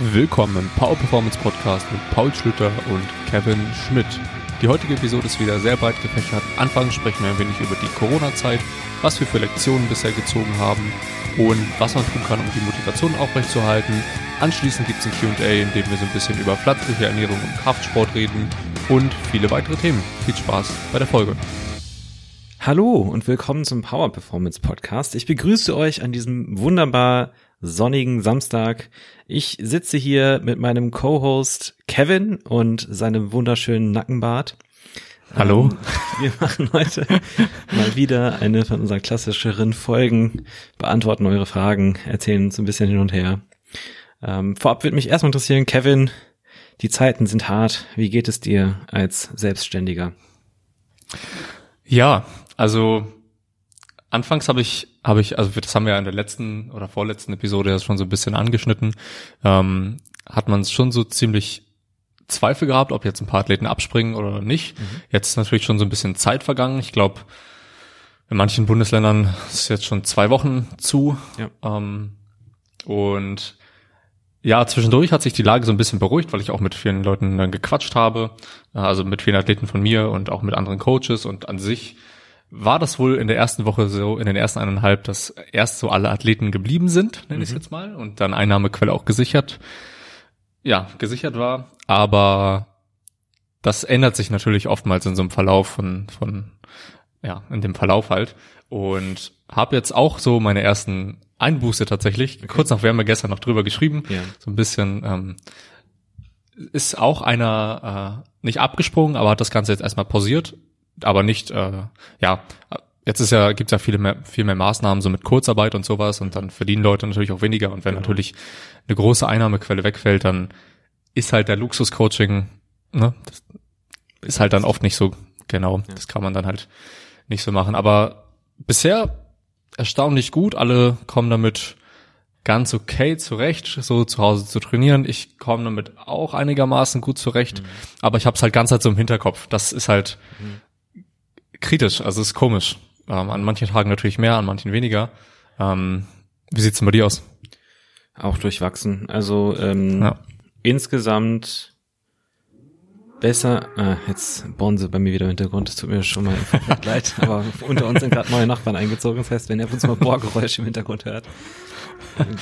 Willkommen im Power Performance Podcast mit Paul Schlüter und Kevin Schmidt. Die heutige Episode ist wieder sehr breit gefächert. Anfangs sprechen wir ein wenig über die Corona-Zeit, was wir für Lektionen bisher gezogen haben und was man tun kann, um die Motivation aufrechtzuerhalten. Anschließend gibt es ein QA, in dem wir so ein bisschen über pflanzliche Ernährung und Kraftsport reden und viele weitere Themen. Viel Spaß bei der Folge. Hallo und willkommen zum Power Performance Podcast. Ich begrüße euch an diesem wunderbar sonnigen Samstag. Ich sitze hier mit meinem Co-Host Kevin und seinem wunderschönen Nackenbart. Hallo. Ähm, wir machen heute mal wieder eine von unseren klassischeren Folgen, beantworten eure Fragen, erzählen uns ein bisschen hin und her. Ähm, vorab würde mich erstmal interessieren, Kevin, die Zeiten sind hart. Wie geht es dir als Selbstständiger? Ja, also anfangs habe ich, habe ich, also das haben wir ja in der letzten oder vorletzten Episode ja schon so ein bisschen angeschnitten, ähm, hat man schon so ziemlich Zweifel gehabt, ob jetzt ein paar Athleten abspringen oder nicht. Mhm. Jetzt ist natürlich schon so ein bisschen Zeit vergangen. Ich glaube, in manchen Bundesländern ist jetzt schon zwei Wochen zu. Ja. Ähm, und ja, zwischendurch hat sich die Lage so ein bisschen beruhigt, weil ich auch mit vielen Leuten dann gequatscht habe, also mit vielen Athleten von mir und auch mit anderen Coaches und an sich war das wohl in der ersten Woche so, in den ersten eineinhalb, dass erst so alle Athleten geblieben sind, nenne mhm. ich es jetzt mal, und dann Einnahmequelle auch gesichert, ja, gesichert war. Aber das ändert sich natürlich oftmals in so einem Verlauf von, von ja, in dem Verlauf halt. Und habe jetzt auch so meine ersten Einbuße tatsächlich. Okay. Kurz nach, wir haben ja gestern noch drüber geschrieben. Ja. So ein bisschen ähm, ist auch einer äh, nicht abgesprungen, aber hat das Ganze jetzt erstmal pausiert aber nicht, äh, ja, jetzt ist ja, gibt's ja viele mehr, viel mehr Maßnahmen, so mit Kurzarbeit und sowas und dann verdienen Leute natürlich auch weniger und wenn genau. natürlich eine große Einnahmequelle wegfällt, dann ist halt der Luxus-Coaching, ne, das ist halt dann oft nicht so, genau, ja. das kann man dann halt nicht so machen, aber bisher erstaunlich gut, alle kommen damit ganz okay zurecht, so zu Hause zu trainieren. Ich komme damit auch einigermaßen gut zurecht, mhm. aber ich habe es halt ganz halt so im Hinterkopf. Das ist halt, mhm kritisch, also ist komisch. Ähm, an manchen Tagen natürlich mehr, an manchen weniger. Ähm, wie sieht's denn bei dir aus? Auch durchwachsen. Also ähm, ja. insgesamt besser. Ah, jetzt bohren sie bei mir wieder im Hintergrund. Das tut mir schon mal leid. Aber unter uns sind gerade neue Nachbarn eingezogen. Das heißt, wenn ihr ab und zu mal Bohrgeräusche im Hintergrund hört.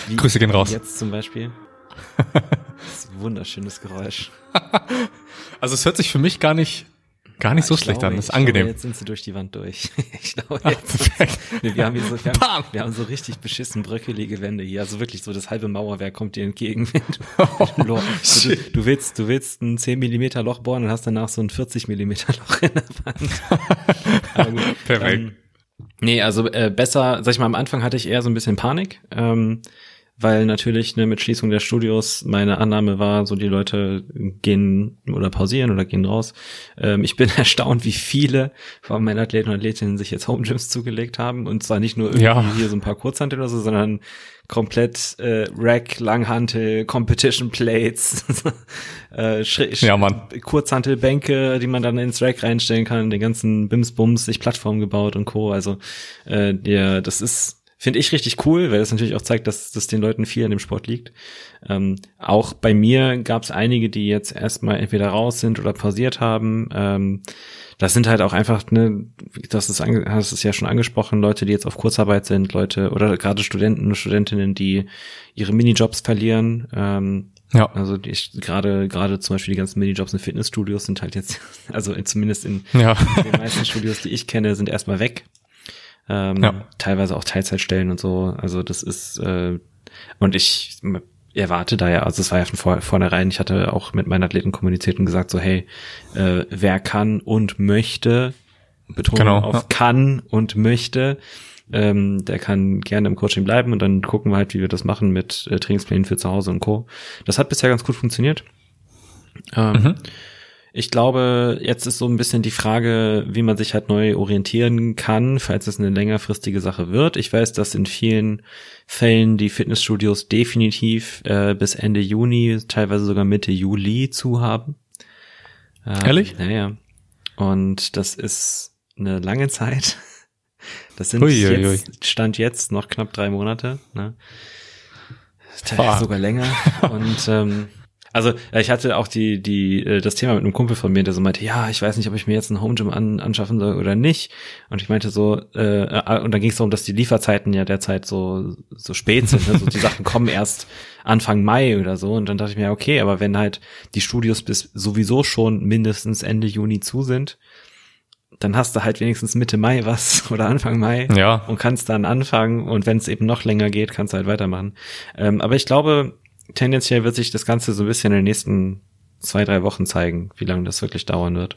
Wie Grüße gehen raus. Jetzt zum Beispiel. Das ist ein wunderschönes Geräusch. Also es hört sich für mich gar nicht Gar nicht ja, so schlecht glaube, an, das ist angenehm. Glaube, jetzt sind sie durch die Wand durch. ich glaube, jetzt Ach, nee, wir, haben hier so, wir, haben, wir haben so richtig beschissen bröckelige Wände hier. Also wirklich so das halbe Mauerwerk kommt dir entgegen. Wenn du, oh, du, du, willst, du willst ein 10 Millimeter Loch bohren und hast danach so ein 40 Millimeter Loch in der Wand. gut, Perfekt. Ähm, nee, also äh, besser, sag ich mal, am Anfang hatte ich eher so ein bisschen Panik. Ähm, weil natürlich ne, mit Schließung der Studios meine Annahme war, so die Leute gehen oder pausieren oder gehen raus. Ähm, ich bin erstaunt, wie viele von meinen Athleten und Athletinnen sich jetzt Home Gyms zugelegt haben und zwar nicht nur irgendwie ja. hier so ein paar Kurzhantel oder so, sondern komplett äh, Rack, Langhantel, Competition Plates, äh, ja, Mann. Kurzhantelbänke, die man dann ins Rack reinstellen kann, den ganzen Bims-Bums, sich Plattform gebaut und Co. Also äh, der, das ist Finde ich richtig cool, weil das natürlich auch zeigt, dass das den Leuten viel an dem Sport liegt. Ähm, auch bei mir gab es einige, die jetzt erstmal entweder raus sind oder pausiert haben. Ähm, das sind halt auch einfach, ne, das ist, hast es ja schon angesprochen, Leute, die jetzt auf Kurzarbeit sind, Leute oder gerade Studenten und Studentinnen, die ihre Minijobs verlieren. Ähm, ja. Also ich gerade gerade zum Beispiel die ganzen Minijobs in Fitnessstudios sind halt jetzt, also zumindest in, ja. in den meisten Studios, die ich kenne, sind erstmal weg ähm, ja. teilweise auch Teilzeitstellen und so. Also das ist äh, und ich erwarte da ja, also es war ja von vor, vornherein, ich hatte auch mit meinen Athleten kommuniziert und gesagt so, hey, äh, wer kann und möchte, Betonung genau, auf ja. kann und möchte, ähm, der kann gerne im Coaching bleiben und dann gucken wir halt, wie wir das machen mit äh, Trainingsplänen für zu Hause und Co. Das hat bisher ganz gut funktioniert. Ähm, mhm. Ich glaube, jetzt ist so ein bisschen die Frage, wie man sich halt neu orientieren kann, falls es eine längerfristige Sache wird. Ich weiß, dass in vielen Fällen die Fitnessstudios definitiv äh, bis Ende Juni, teilweise sogar Mitte Juli zu haben. Ähm, Ehrlich? Naja. Und das ist eine lange Zeit. Das sind ui, ui, ui. Stand jetzt noch knapp drei Monate. Ne? sogar länger. Und ähm, also ich hatte auch die die äh, das Thema mit einem Kumpel von mir, der so meinte, ja, ich weiß nicht, ob ich mir jetzt ein Home Gym an, anschaffen soll oder nicht. Und ich meinte so, äh, äh und dann ging es darum, dass die Lieferzeiten ja derzeit so so spät sind. Also die Sachen kommen erst Anfang Mai oder so. Und dann dachte ich mir, okay, aber wenn halt die Studios bis sowieso schon mindestens Ende Juni zu sind, dann hast du halt wenigstens Mitte Mai was oder Anfang Mai ja. und kannst dann anfangen und wenn es eben noch länger geht, kannst du halt weitermachen. Ähm, aber ich glaube, tendenziell wird sich das Ganze so ein bisschen in den nächsten zwei, drei Wochen zeigen, wie lange das wirklich dauern wird.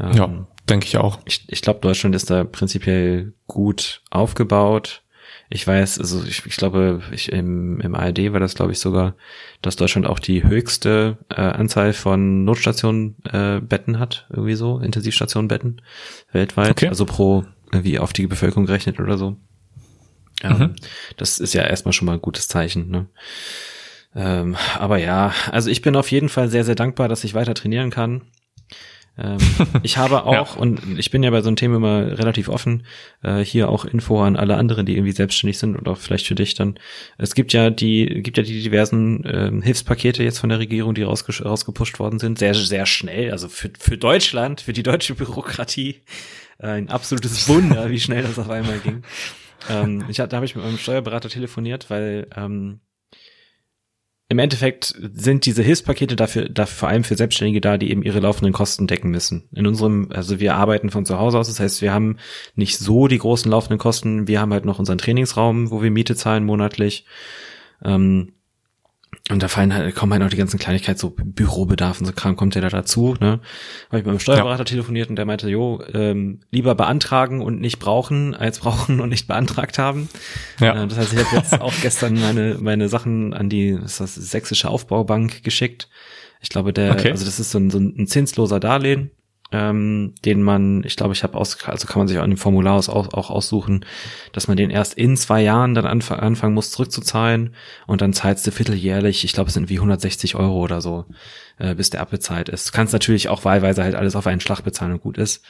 Ähm, ja, denke ich auch. Ich, ich glaube, Deutschland ist da prinzipiell gut aufgebaut. Ich weiß, also ich, ich glaube, ich, im, im ARD war das, glaube ich, sogar, dass Deutschland auch die höchste äh, Anzahl von Notstationenbetten äh, hat, irgendwie so, Intensivstationenbetten weltweit, okay. also pro wie auf die Bevölkerung gerechnet oder so. Ähm, mhm. Das ist ja erstmal schon mal ein gutes Zeichen. Ne? Ähm, aber ja, also ich bin auf jeden Fall sehr, sehr dankbar, dass ich weiter trainieren kann. Ähm, ich habe auch, ja. und ich bin ja bei so einem Thema immer relativ offen, äh, hier auch Info an alle anderen, die irgendwie selbstständig sind und auch vielleicht für dich dann. Es gibt ja die, gibt ja die diversen ähm, Hilfspakete jetzt von der Regierung, die rausge rausgepusht worden sind, sehr, sehr schnell. Also für, für Deutschland, für die deutsche Bürokratie, äh, ein absolutes Wunder, wie schnell das auf einmal ging. Ähm, ich, da habe ich mit meinem Steuerberater telefoniert, weil ähm, im Endeffekt sind diese Hilfspakete dafür, dafür vor allem für Selbstständige da, die eben ihre laufenden Kosten decken müssen. In unserem, also wir arbeiten von zu Hause aus, das heißt, wir haben nicht so die großen laufenden Kosten. Wir haben halt noch unseren Trainingsraum, wo wir Miete zahlen monatlich. Ähm, und da fallen halt, kommen halt noch die ganzen Kleinigkeiten, so Bürobedarf und so Kram kommt ja da dazu, ne? Habe ich mit meinem Steuerberater ja. telefoniert und der meinte, jo, ähm, lieber beantragen und nicht brauchen, als brauchen und nicht beantragt haben. Ja. Äh, das heißt, ich habe jetzt auch gestern meine, meine Sachen an die, was ist das, sächsische Aufbaubank geschickt. Ich glaube, der, okay. also das ist so ein, so ein zinsloser Darlehen ähm, den man, ich glaube, ich habe aus, also kann man sich auch in dem Formular aus, auch, auch aussuchen, dass man den erst in zwei Jahren dann anf anfangen muss zurückzuzahlen und dann zahlst du vierteljährlich, ich glaube, es sind wie 160 Euro oder so, äh, bis der abbezahlt ist. Du kannst natürlich auch wahlweise halt alles auf einen Schlag bezahlen und gut ist.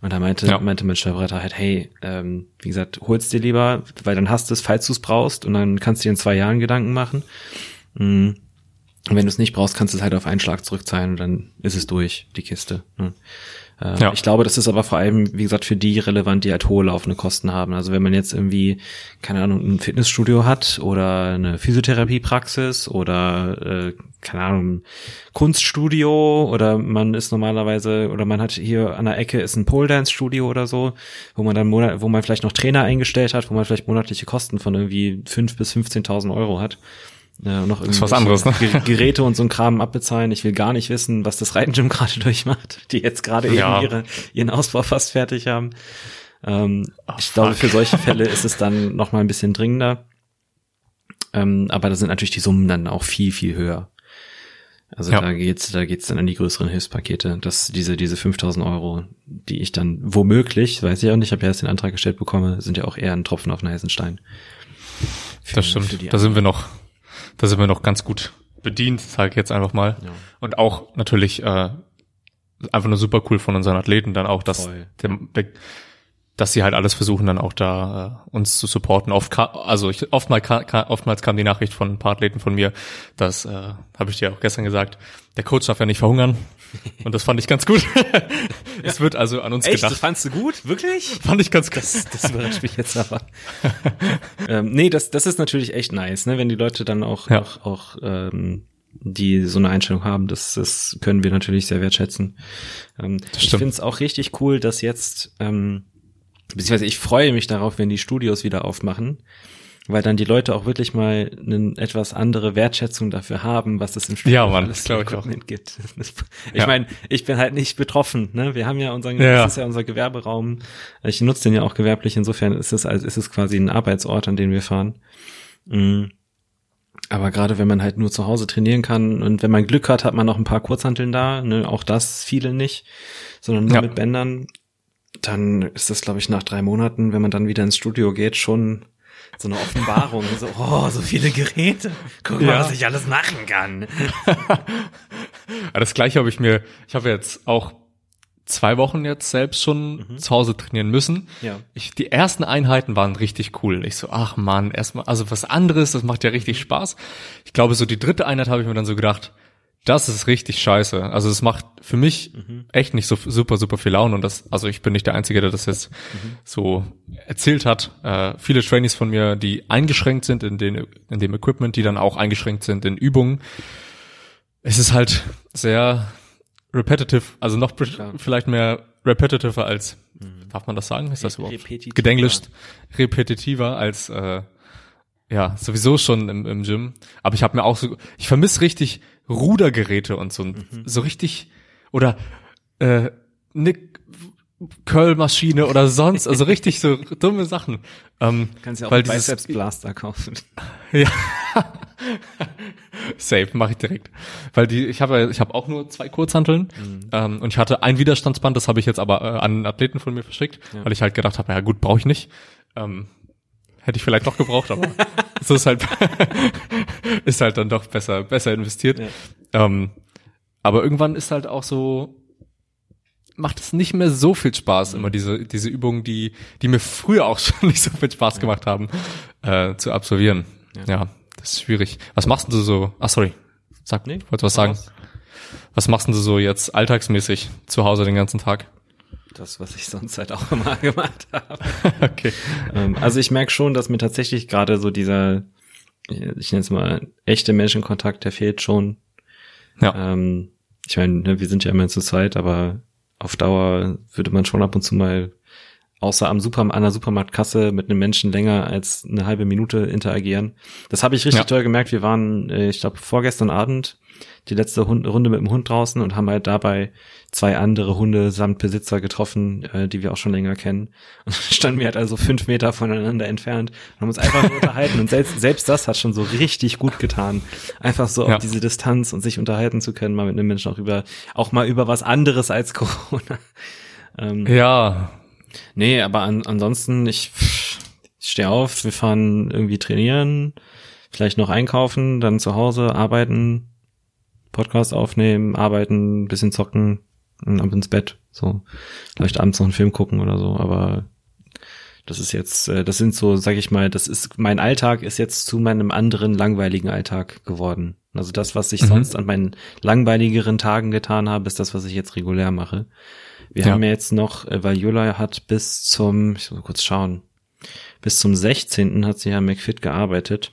Und da meinte, ja. meinte mein Steuerberater halt, hey, ähm, wie gesagt, holst dir lieber, weil dann hast du es, falls du es brauchst, und dann kannst du dir in zwei Jahren Gedanken machen. Mhm. Und wenn du es nicht brauchst, kannst du es halt auf einen Schlag zurückzahlen und dann ist es durch, die Kiste. Ne? Äh, ja. Ich glaube, das ist aber vor allem, wie gesagt, für die relevant, die halt hohe laufende Kosten haben. Also wenn man jetzt irgendwie, keine Ahnung, ein Fitnessstudio hat oder eine Physiotherapiepraxis oder, äh, keine Ahnung, Kunststudio oder man ist normalerweise, oder man hat hier an der Ecke ist ein Pole Dance Studio oder so, wo man dann, monat, wo man vielleicht noch Trainer eingestellt hat, wo man vielleicht monatliche Kosten von irgendwie fünf bis 15.000 Euro hat ja, noch ist was anderes, ne? Geräte und so ein Kram abbezahlen. Ich will gar nicht wissen, was das Reitengym gerade durchmacht, die jetzt gerade ja. eben ihre, ihren Ausbau fast fertig haben. Ähm, oh, ich fuck. glaube, für solche Fälle ist es dann noch mal ein bisschen dringender. Ähm, aber da sind natürlich die Summen dann auch viel, viel höher. Also ja. da geht's, da geht's dann an die größeren Hilfspakete, dass diese, diese 5000 Euro, die ich dann womöglich, weiß ich auch nicht, ich habe ja erst den Antrag gestellt bekomme, sind ja auch eher ein Tropfen auf den heißen Stein. Für, das stimmt. Da sind wir noch, da sind wir noch ganz gut bedient, sage ich jetzt einfach mal. Ja. Und auch natürlich äh, einfach nur super cool von unseren Athleten dann auch, dass der, der, dass sie halt alles versuchen, dann auch da äh, uns zu supporten. Oft, also ich, oftmals, oftmals kam die Nachricht von ein paar Athleten von mir, dass, äh, habe ich dir auch gestern gesagt, der Coach darf ja nicht verhungern. Und das fand ich ganz gut. es wird also an uns Echt? gedacht. Das fandst du gut? Wirklich? Fand ich ganz gut. Das, das überrascht mich jetzt aber. ähm, nee, das, das ist natürlich echt nice, ne? wenn die Leute dann auch, ja. auch, auch ähm, die so eine Einstellung haben, das, das können wir natürlich sehr wertschätzen. Ähm, ich finde es auch richtig cool, dass jetzt ähm, beziehungsweise ich freue mich darauf, wenn die Studios wieder aufmachen, weil dann die Leute auch wirklich mal eine etwas andere Wertschätzung dafür haben, was es im Studio ja, Mann, alles ich auch. gibt. Ich ja. meine, ich bin halt nicht betroffen. Ne? Wir haben ja unseren, ja. das ist ja unser Gewerberaum. Ich nutze den ja auch gewerblich. Insofern ist es, also ist es quasi ein Arbeitsort, an den wir fahren. Mhm. Aber gerade wenn man halt nur zu Hause trainieren kann und wenn man Glück hat, hat man noch ein paar Kurzhanteln da. Ne? Auch das viele nicht, sondern nur ja. mit Bändern dann ist das, glaube ich, nach drei Monaten, wenn man dann wieder ins Studio geht, schon so eine Offenbarung. so, oh, so viele Geräte. Guck mal, ja. was ich alles machen kann. das gleiche habe ich mir, ich habe jetzt auch zwei Wochen jetzt selbst schon mhm. zu Hause trainieren müssen. Ja. Ich, die ersten Einheiten waren richtig cool. Ich so, ach man, erstmal, also was anderes, das macht ja richtig Spaß. Ich glaube, so die dritte Einheit habe ich mir dann so gedacht, das ist richtig scheiße. Also es macht für mich mhm. echt nicht so super, super viel Laune. Und das, also ich bin nicht der Einzige, der das jetzt mhm. so erzählt hat. Äh, viele Trainees von mir, die eingeschränkt sind in, den, in dem Equipment, die dann auch eingeschränkt sind in Übungen. Es ist halt sehr repetitive, also noch Klar. vielleicht mehr repetitiver als, mhm. darf man das sagen? Ist das überhaupt repetitiver. gedenglischt? Repetitiver als äh, ja, sowieso schon im, im Gym. Aber ich habe mir auch so, ich vermisse richtig Rudergeräte und so, mhm. so richtig, oder äh, eine Curl-Maschine oder sonst, also richtig so dumme Sachen. Ähm, Kannst ja auch weil einen Biceps-Blaster kaufen. ja. Safe, mache ich direkt. Weil die, ich habe ich habe auch nur zwei Kurzhanteln mhm. ähm, und ich hatte ein Widerstandsband, das habe ich jetzt aber äh, an einen Athleten von mir verschickt, ja. weil ich halt gedacht habe, ja gut, brauche ich nicht. Ähm, hätte ich vielleicht doch gebraucht, aber so ist halt ist halt dann doch besser besser investiert. Ja. Ähm, aber irgendwann ist halt auch so macht es nicht mehr so viel Spaß, mhm. immer diese diese Übungen, die die mir früher auch schon nicht so viel Spaß ja. gemacht haben, äh, zu absolvieren. Ja. ja. das ist schwierig. Was machst du so? Ach sorry, sag, nee, wolltest du was sagen? Was? was machst du so jetzt alltagsmäßig zu Hause den ganzen Tag? Das, was ich sonst halt auch immer gemacht habe. okay. Ähm, also ich merke schon, dass mir tatsächlich gerade so dieser, ich nenne es mal, echte Menschenkontakt, der fehlt schon. Ja. Ähm, ich meine, ne, wir sind ja immer zu zweit, aber auf Dauer würde man schon ab und zu mal außer am Super, an der Supermarktkasse mit einem Menschen länger als eine halbe Minute interagieren. Das habe ich richtig ja. toll gemerkt. Wir waren, äh, ich glaube, vorgestern Abend die letzte Runde mit dem Hund draußen und haben halt dabei zwei andere Hunde samt Besitzer getroffen, äh, die wir auch schon länger kennen. Und standen wir halt also fünf Meter voneinander entfernt und haben uns einfach nur unterhalten. Und selbst, selbst das hat schon so richtig gut getan. Einfach so ja. auf diese Distanz und sich unterhalten zu können, mal mit einem Menschen auch über, auch mal über was anderes als Corona. Ähm, ja. Nee, aber an, ansonsten, ich, ich stehe auf, wir fahren irgendwie trainieren, vielleicht noch einkaufen, dann zu Hause arbeiten, Podcast aufnehmen, arbeiten, bisschen zocken und ab ins Bett. So, vielleicht abends noch einen Film gucken oder so, aber das ist jetzt, äh, das sind so, sag ich mal, das ist, mein Alltag ist jetzt zu meinem anderen langweiligen Alltag geworden. Also das, was ich mhm. sonst an meinen langweiligeren Tagen getan habe, ist das, was ich jetzt regulär mache. Wir ja. haben ja jetzt noch, äh, weil Jula hat bis zum, ich muss mal kurz schauen, bis zum 16. hat sie ja McFit gearbeitet.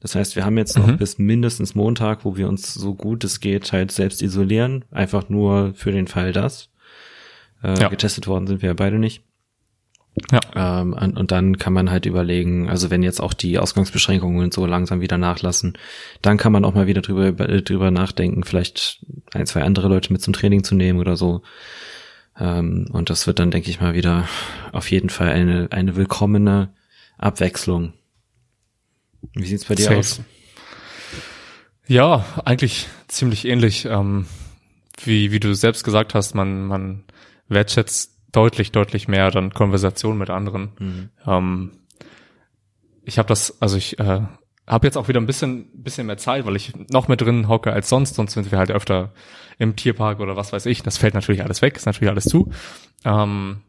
Das heißt, wir haben jetzt noch mhm. bis mindestens Montag, wo wir uns so gut es geht halt selbst isolieren, einfach nur für den Fall das. Äh, ja. Getestet worden sind wir ja beide nicht. Ja. Ähm, und, dann kann man halt überlegen, also wenn jetzt auch die Ausgangsbeschränkungen so langsam wieder nachlassen, dann kann man auch mal wieder drüber, drüber nachdenken, vielleicht ein, zwei andere Leute mit zum Training zu nehmen oder so. Ähm, und das wird dann, denke ich mal, wieder auf jeden Fall eine, eine willkommene Abwechslung. Wie sieht's bei dir Safe. aus? Ja, eigentlich ziemlich ähnlich. Ähm, wie, wie du selbst gesagt hast, man, man wertschätzt deutlich, deutlich mehr dann Konversation mit anderen. Mhm. Ähm, ich habe das, also ich äh, habe jetzt auch wieder ein bisschen, bisschen mehr Zeit, weil ich noch mehr drin hocke als sonst. Sonst sind wir halt öfter im Tierpark oder was weiß ich. Das fällt natürlich alles weg, ist natürlich alles zu. Ähm,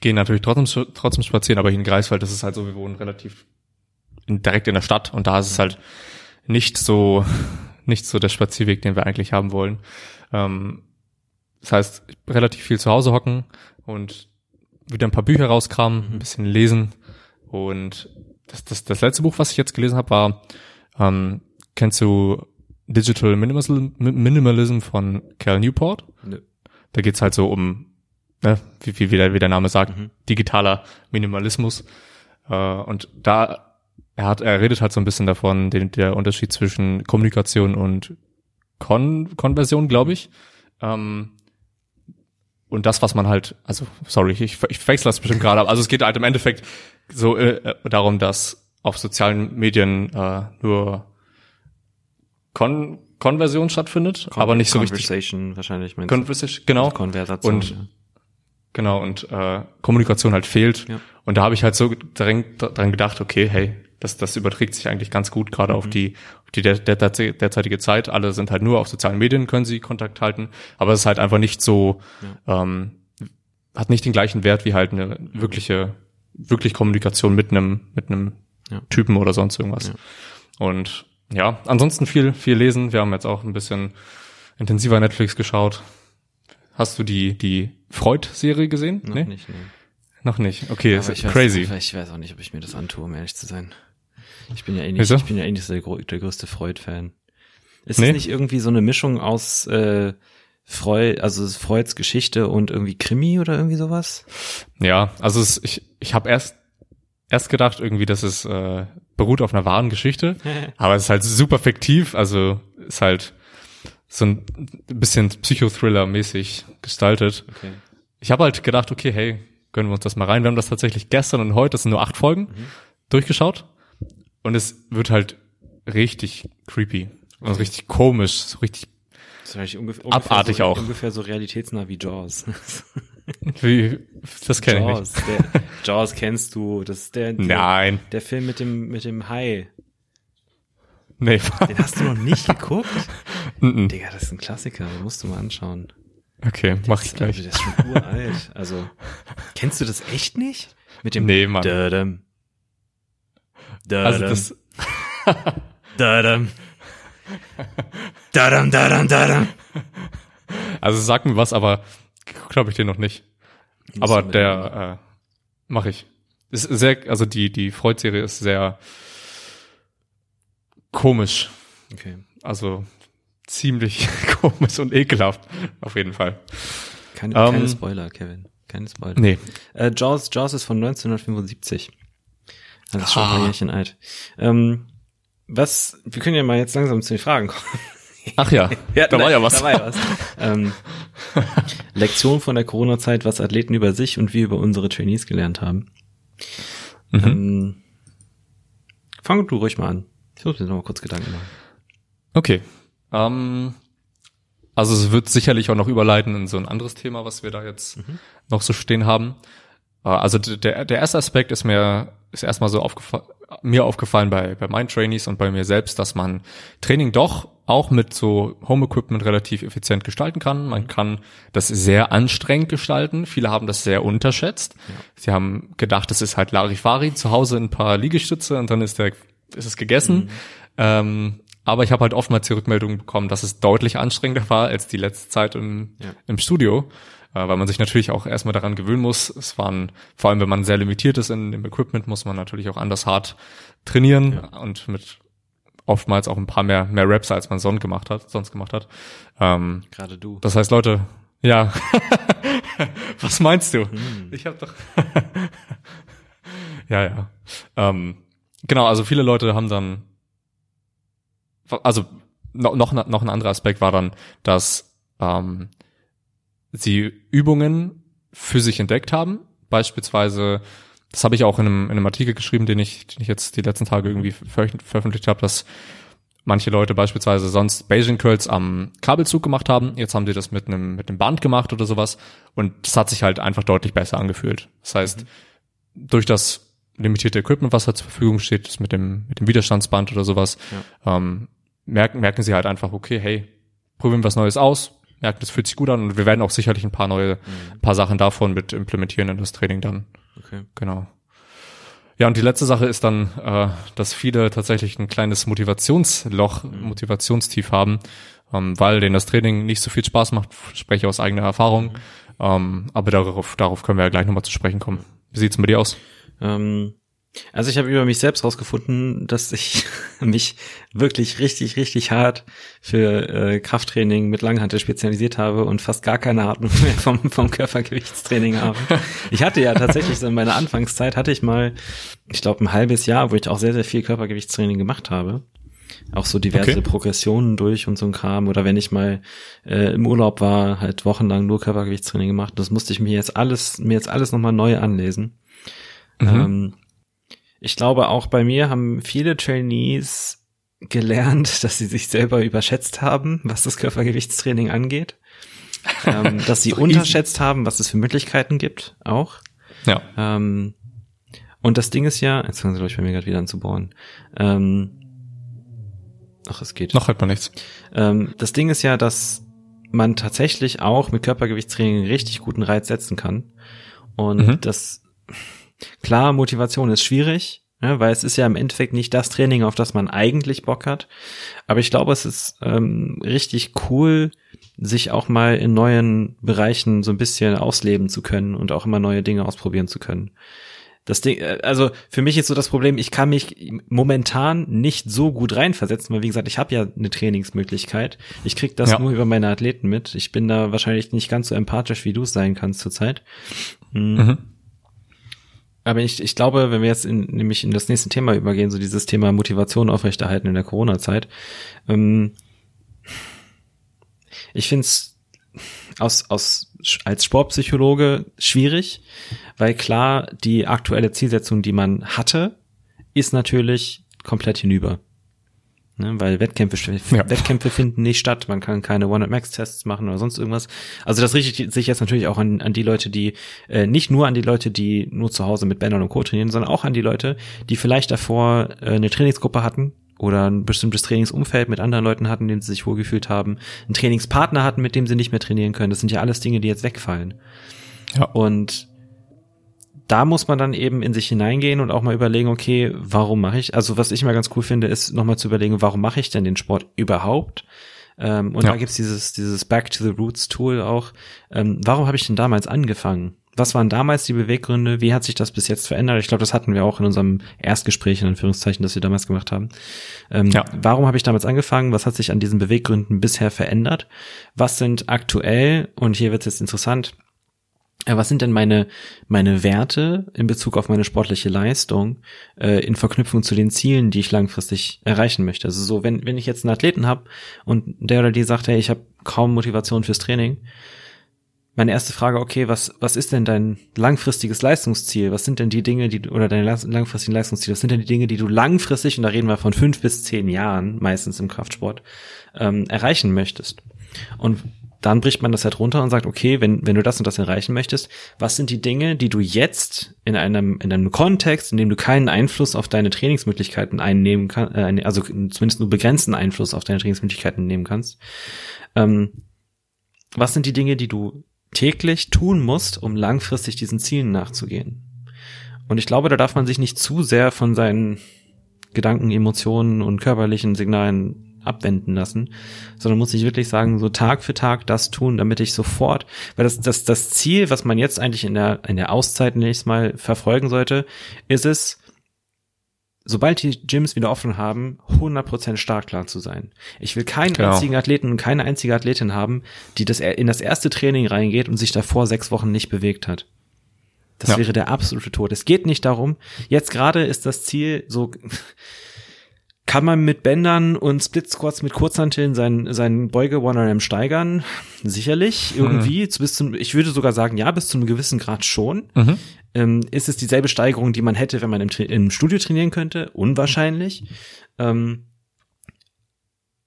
gehen natürlich trotzdem, trotzdem spazieren, aber hier in Greifswald, das ist halt so, wir wohnen relativ in, direkt in der Stadt und da ist es halt nicht so, nicht so der Spazierweg, den wir eigentlich haben wollen. Ähm, das heißt, relativ viel zu Hause hocken und wieder ein paar Bücher rauskramen, ein bisschen lesen. Und das, das, das letzte Buch, was ich jetzt gelesen habe, war, ähm, kennst du Digital Minimalism, Minimalism von Cal Newport? Nee. Da geht's halt so um, ne, wie, wie, wie, der, wie der Name sagt, mhm. digitaler Minimalismus. Äh, und da er hat, er redet halt so ein bisschen davon, den, der Unterschied zwischen Kommunikation und Kon Konversion, glaube ich. Ähm, und das, was man halt, also sorry, ich, ich wechsle das bestimmt gerade, also es geht halt im Endeffekt so äh, darum, dass auf sozialen Medien äh, nur Kon Konversion stattfindet, Con aber nicht so richtig. Conversation wahrscheinlich. Conversation, genau. Also Konversation. Und ja. genau und äh, Kommunikation halt fehlt. Ja. Und da habe ich halt so dran, dran gedacht, okay, hey, das, das überträgt sich eigentlich ganz gut, gerade mhm. auf die, auf die der, der, derzeitige Zeit. Alle sind halt nur auf sozialen Medien, können sie Kontakt halten, aber es ist halt einfach nicht so, ja. ähm, hat nicht den gleichen Wert wie halt eine wirkliche, wirklich Kommunikation mit einem, mit einem ja. Typen oder sonst irgendwas. Ja. Und ja, ansonsten viel, viel lesen. Wir haben jetzt auch ein bisschen intensiver Netflix geschaut. Hast du die, die Freud-Serie gesehen? Noch nee? nicht, nee. Noch nicht. Okay, ist crazy. Weiß, ich weiß auch nicht, ob ich mir das antue, um ehrlich zu sein. Ich bin ja eh nicht, ich bin ja eh nicht der, der größte Freud-Fan. Ist nee? es nicht irgendwie so eine Mischung aus äh, Freud, also Freuds Geschichte und irgendwie Krimi oder irgendwie sowas? Ja, also es, ich, ich habe erst erst gedacht irgendwie, dass es äh, beruht auf einer wahren Geschichte, aber es ist halt super fiktiv, also ist halt so ein bisschen Psychothriller-mäßig gestaltet. Okay. Ich habe halt gedacht, okay, hey, gönnen wir uns das mal rein. Wir haben das tatsächlich gestern und heute, das sind nur acht Folgen, mhm. durchgeschaut. Und es wird halt richtig creepy. Also richtig komisch, so richtig das ungefähr, abartig so, auch. Ungefähr so realitätsnah wie Jaws. wie, das kenne ich nicht. Der, Jaws kennst du, das ist der, der, Nein. der Film mit dem, mit dem Hai. Nee. Den hast du noch nicht geguckt? mm. Digga, das ist ein Klassiker, den musst du mal anschauen. Okay, mach ich gleich. Also, das ist schon uralt. Also, kennst du das echt nicht? Mit dem Nee, Mann. Dadam. Dadam. Also das Dadam. Dadam, dadam, dadam. Also sag mir was, aber glaube ich dir noch nicht. aber der äh, mache ich. Ist sehr, also die die Freud-Serie ist sehr komisch. Okay. Also ziemlich komisch und ekelhaft, auf jeden Fall. Keine, ähm, keine Spoiler, Kevin. Keine Spoiler. Nee. Äh, Jaws, Jaws ist von 1975. Das ist schon ein paar Jährchen alt. Ähm, was, wir können ja mal jetzt langsam zu den Fragen kommen. Ach ja, ja da war ja was. Da war ja was. ähm, Lektion von der Corona-Zeit, was Athleten über sich und wir über unsere Trainees gelernt haben. Mhm. Ähm, fang du ruhig mal an. Ich muss mir noch mal kurz Gedanken machen. Okay. Ähm, also es wird sicherlich auch noch überleiten in so ein anderes Thema, was wir da jetzt mhm. noch so stehen haben. Äh, also der, der erste Aspekt ist mir ist erstmal so aufgefallen, mir aufgefallen bei, bei meinen Trainees und bei mir selbst, dass man Training doch auch mit so Home Equipment relativ effizient gestalten kann. Man kann das sehr anstrengend gestalten. Viele haben das sehr unterschätzt. Ja. Sie haben gedacht, das ist halt Larifari, zu Hause ein paar Liegestütze und dann ist der, ist es gegessen. Mhm. Ähm, aber ich habe halt oftmals die Rückmeldung bekommen, dass es deutlich anstrengender war als die letzte Zeit im, ja. im Studio, weil man sich natürlich auch erstmal daran gewöhnen muss. Es waren, vor allem wenn man sehr limitiert ist in dem Equipment, muss man natürlich auch anders hart trainieren ja. und mit oftmals auch ein paar mehr, mehr Raps, als man sonst gemacht hat, sonst gemacht hat. Ähm, Gerade du. Das heißt, Leute, ja. Was meinst du? Hm. Ich habe doch. ja, ja. Ähm, genau, also viele Leute haben dann also noch, noch, noch ein anderer Aspekt war dann, dass ähm, sie Übungen für sich entdeckt haben. Beispielsweise, das habe ich auch in einem, in einem Artikel geschrieben, den ich, den ich jetzt die letzten Tage irgendwie veröffentlicht habe, dass manche Leute beispielsweise sonst Bayesian Curls am Kabelzug gemacht haben. Jetzt haben sie das mit einem, mit einem Band gemacht oder sowas. Und das hat sich halt einfach deutlich besser angefühlt. Das heißt, mhm. durch das limitierte Equipment, was da zur Verfügung steht, mit dem, mit dem Widerstandsband oder sowas, ja. ähm, merken, merken sie halt einfach, okay, hey, probieren was Neues aus, merken, das fühlt sich gut an und wir werden auch sicherlich ein paar neue, mhm. paar Sachen davon mit implementieren in das Training dann. Okay. Genau. Ja, und die letzte Sache ist dann, äh, dass viele tatsächlich ein kleines Motivationsloch, mhm. Motivationstief haben, ähm, weil denen das Training nicht so viel Spaß macht, spreche aus eigener Erfahrung. Mhm. Ähm, aber darauf, darauf können wir ja gleich nochmal zu sprechen kommen. Wie sieht's mit dir aus? Ähm, also ich habe über mich selbst rausgefunden, dass ich mich wirklich richtig, richtig hart für äh, Krafttraining mit Langhantel spezialisiert habe und fast gar keine Ahnung mehr vom, vom Körpergewichtstraining habe. Ich hatte ja tatsächlich so in meiner Anfangszeit hatte ich mal, ich glaube, ein halbes Jahr, wo ich auch sehr, sehr viel Körpergewichtstraining gemacht habe. Auch so diverse okay. Progressionen durch und so ein Kram. Oder wenn ich mal äh, im Urlaub war, halt wochenlang nur Körpergewichtstraining gemacht. Das musste ich mir jetzt alles, mir jetzt alles nochmal neu anlesen. Mhm. Ähm, ich glaube, auch bei mir haben viele Trainees gelernt, dass sie sich selber überschätzt haben, was das Körpergewichtstraining angeht. ähm, dass sie unterschätzt haben, was es für Möglichkeiten gibt, auch. Ja. Ähm, Und das Ding ist ja, jetzt fangen sie, glaube ich, bei mir gerade wieder an zu bohren. Ähm, ach, es geht. Noch hört man nichts. Ähm, das Ding ist ja, dass man tatsächlich auch mit Körpergewichtstraining richtig guten Reiz setzen kann. Und mhm. das, klar, Motivation ist schwierig, ja, weil es ist ja im Endeffekt nicht das Training, auf das man eigentlich Bock hat. Aber ich glaube, es ist ähm, richtig cool, sich auch mal in neuen Bereichen so ein bisschen ausleben zu können und auch immer neue Dinge ausprobieren zu können. Das Ding, äh, also für mich ist so das Problem, ich kann mich momentan nicht so gut reinversetzen, weil wie gesagt, ich habe ja eine Trainingsmöglichkeit. Ich krieg das ja. nur über meine Athleten mit. Ich bin da wahrscheinlich nicht ganz so empathisch, wie du es sein kannst zurzeit. Mhm. mhm. Aber ich, ich glaube, wenn wir jetzt in, nämlich in das nächste Thema übergehen, so dieses Thema Motivation aufrechterhalten in der Corona-Zeit, ähm, ich finde es aus, aus, als Sportpsychologe schwierig, weil klar, die aktuelle Zielsetzung, die man hatte, ist natürlich komplett hinüber. Ne, weil Wettkämpfe, ja. Wettkämpfe finden nicht statt, man kann keine One-Max-Tests machen oder sonst irgendwas. Also das richtet sich jetzt natürlich auch an, an die Leute, die, äh, nicht nur an die Leute, die nur zu Hause mit Bändern und Co. trainieren, sondern auch an die Leute, die vielleicht davor äh, eine Trainingsgruppe hatten, oder ein bestimmtes Trainingsumfeld mit anderen Leuten hatten, denen sie sich wohlgefühlt haben, einen Trainingspartner hatten, mit dem sie nicht mehr trainieren können. Das sind ja alles Dinge, die jetzt wegfallen. Ja. Und da muss man dann eben in sich hineingehen und auch mal überlegen, okay, warum mache ich? Also was ich mal ganz cool finde, ist nochmal zu überlegen, warum mache ich denn den Sport überhaupt? Ähm, und ja. da gibt's dieses, dieses Back to the Roots Tool auch. Ähm, warum habe ich denn damals angefangen? was waren damals die Beweggründe? Wie hat sich das bis jetzt verändert? Ich glaube, das hatten wir auch in unserem Erstgespräch, in Anführungszeichen, das wir damals gemacht haben. Ähm, ja. Warum habe ich damals angefangen? Was hat sich an diesen Beweggründen bisher verändert? Was sind aktuell, und hier wird es jetzt interessant, was sind denn meine, meine Werte in Bezug auf meine sportliche Leistung äh, in Verknüpfung zu den Zielen, die ich langfristig erreichen möchte? Also so, wenn, wenn ich jetzt einen Athleten habe und der oder die sagt, hey, ich habe kaum Motivation fürs Training, meine erste Frage, okay, was, was ist denn dein langfristiges Leistungsziel? Was sind denn die Dinge, die oder deine langfristigen Leistungsziele? Was sind denn die Dinge, die du langfristig, und da reden wir von fünf bis zehn Jahren, meistens im Kraftsport, ähm, erreichen möchtest? Und dann bricht man das halt runter und sagt, okay, wenn, wenn du das und das erreichen möchtest, was sind die Dinge, die du jetzt in einem, in einem Kontext, in dem du keinen Einfluss auf deine Trainingsmöglichkeiten einnehmen kannst, äh, also zumindest nur begrenzten Einfluss auf deine Trainingsmöglichkeiten nehmen kannst, ähm, was sind die Dinge, die du täglich tun musst, um langfristig diesen Zielen nachzugehen. Und ich glaube, da darf man sich nicht zu sehr von seinen Gedanken, Emotionen und körperlichen Signalen abwenden lassen, sondern muss ich wirklich sagen, so Tag für Tag das tun, damit ich sofort, weil das, das, das Ziel, was man jetzt eigentlich in der, in der Auszeit nächstes Mal verfolgen sollte, ist es, sobald die Gyms wieder offen haben, 100% startklar zu sein. Ich will keinen genau. einzigen Athleten und keine einzige Athletin haben, die das in das erste Training reingeht und sich davor sechs Wochen nicht bewegt hat. Das ja. wäre der absolute Tod. Es geht nicht darum, jetzt gerade ist das Ziel so, kann man mit Bändern und Split Squats mit Kurzhanteln seinen, seinen Beuge 1RM steigern? Sicherlich, irgendwie. Mhm. Bis zum, ich würde sogar sagen, ja, bis zu einem gewissen Grad schon. Mhm. Ähm, ist es dieselbe Steigerung, die man hätte, wenn man im, im Studio trainieren könnte? Unwahrscheinlich. Ähm,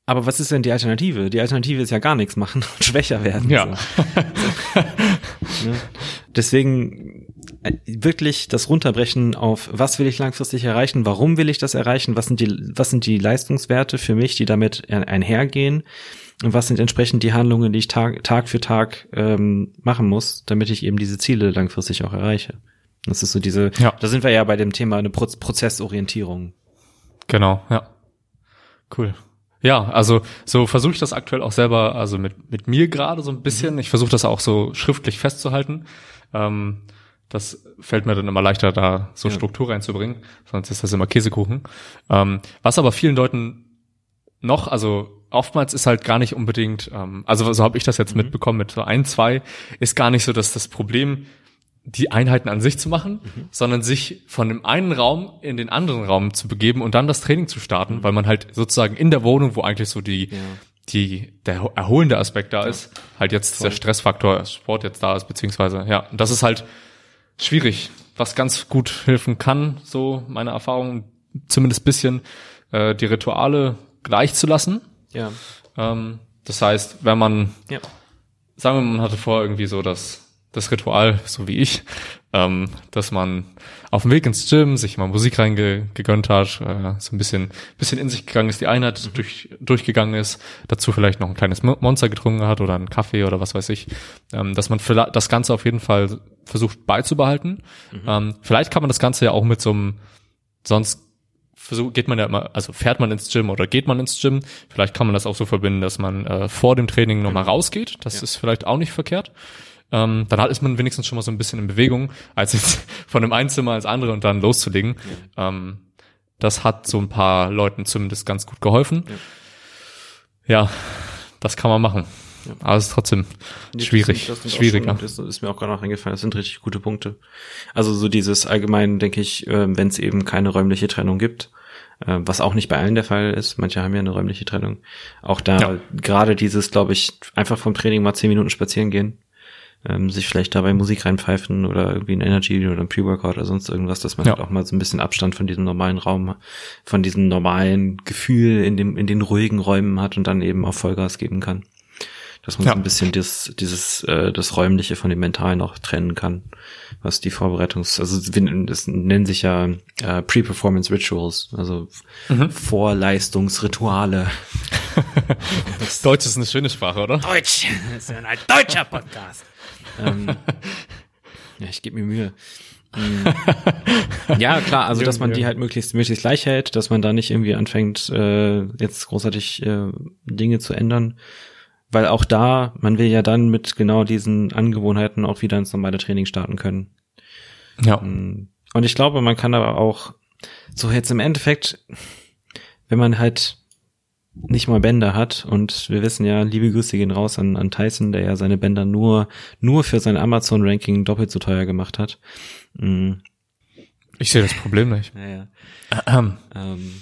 aber was ist denn die Alternative? Die Alternative ist ja gar nichts machen und schwächer werden. Ja. So. ne? Deswegen äh, wirklich das Runterbrechen auf, was will ich langfristig erreichen, warum will ich das erreichen, was sind die, was sind die Leistungswerte für mich, die damit einhergehen und was sind entsprechend die Handlungen, die ich Tag, Tag für Tag ähm, machen muss, damit ich eben diese Ziele langfristig auch erreiche. Das ist so diese, ja. da sind wir ja bei dem Thema eine Pro Prozessorientierung. Genau, ja. Cool. Ja, also so versuche ich das aktuell auch selber, also mit, mit mir gerade so ein bisschen. Mhm. Ich versuche das auch so schriftlich festzuhalten. Ähm, das fällt mir dann immer leichter, da so ja. Struktur reinzubringen, sonst ist das immer Käsekuchen. Ähm, was aber vielen Leuten noch, also oftmals ist halt gar nicht unbedingt, ähm, also so habe ich das jetzt mhm. mitbekommen mit so ein, zwei, ist gar nicht so, dass das Problem die Einheiten an sich zu machen, mhm. sondern sich von dem einen Raum in den anderen Raum zu begeben und dann das Training zu starten, mhm. weil man halt sozusagen in der Wohnung, wo eigentlich so die, ja. die, der erholende Aspekt da ja. ist, halt jetzt Voll. der Stressfaktor Sport jetzt da ist, beziehungsweise, ja, und das ist halt schwierig, was ganz gut helfen kann, so meine Erfahrung, zumindest bisschen, äh, die Rituale gleich zu lassen. Ja. Ähm, das heißt, wenn man, ja. sagen wir mal, man hatte vor irgendwie so das das Ritual, so wie ich, ähm, dass man auf dem Weg ins Gym sich mal Musik reingegönnt hat, äh, so ein bisschen, bisschen in sich gegangen ist, die Einheit mhm. durch, durchgegangen ist, dazu vielleicht noch ein kleines Monster getrunken hat oder einen Kaffee oder was weiß ich, ähm, dass man das Ganze auf jeden Fall versucht beizubehalten. Mhm. Ähm, vielleicht kann man das Ganze ja auch mit so einem, sonst versucht, geht man ja immer, also fährt man ins Gym oder geht man ins Gym. Vielleicht kann man das auch so verbinden, dass man äh, vor dem Training nochmal genau. rausgeht. Das ja. ist vielleicht auch nicht verkehrt ähm, dann ist man wenigstens schon mal so ein bisschen in Bewegung, als jetzt von dem einen Zimmer ins andere und dann loszulegen. Ja. Ähm, das hat so ein paar Leuten zumindest ganz gut geholfen. Ja, ja das kann man machen. Ja. Aber es ist trotzdem nee, schwierig. Das sind, das sind schwieriger. Schon, das ist mir auch gerade noch eingefallen. Das sind richtig gute Punkte. Also so dieses allgemein, denke ich, äh, wenn es eben keine räumliche Trennung gibt, äh, was auch nicht bei allen der Fall ist. Manche haben ja eine räumliche Trennung. Auch da ja. gerade dieses, glaube ich, einfach vom Training mal zehn Minuten spazieren gehen ähm, sich vielleicht dabei Musik reinpfeifen oder irgendwie ein Energy oder ein Pre-Workout oder sonst irgendwas, dass man ja. halt auch mal so ein bisschen Abstand von diesem normalen Raum, von diesem normalen Gefühl in dem, in den ruhigen Räumen hat und dann eben auch Vollgas geben kann. Dass man ja. so ein bisschen das, dieses, äh, das Räumliche von dem Mentalen auch trennen kann, was die Vorbereitungs-, also das nennen sich ja äh, Pre-Performance Rituals, also mhm. Vorleistungsrituale. Deutsch ist eine schöne Sprache, oder? Deutsch, das ist ein deutscher Podcast ähm, ja, ich gebe mir Mühe. Mm. ja, klar, also dass man die halt möglichst möglichst gleich hält, dass man da nicht irgendwie anfängt, äh, jetzt großartig äh, Dinge zu ändern. Weil auch da, man will ja dann mit genau diesen Angewohnheiten auch wieder ins normale Training starten können. Ja. Mm. Und ich glaube, man kann aber auch so jetzt im Endeffekt, wenn man halt nicht mal Bänder hat und wir wissen ja, liebe Grüße gehen raus an, an Tyson, der ja seine Bänder nur, nur für sein Amazon-Ranking doppelt so teuer gemacht hat. Mhm. Ich sehe das Problem nicht. Ja, ja. Ähm. ähm,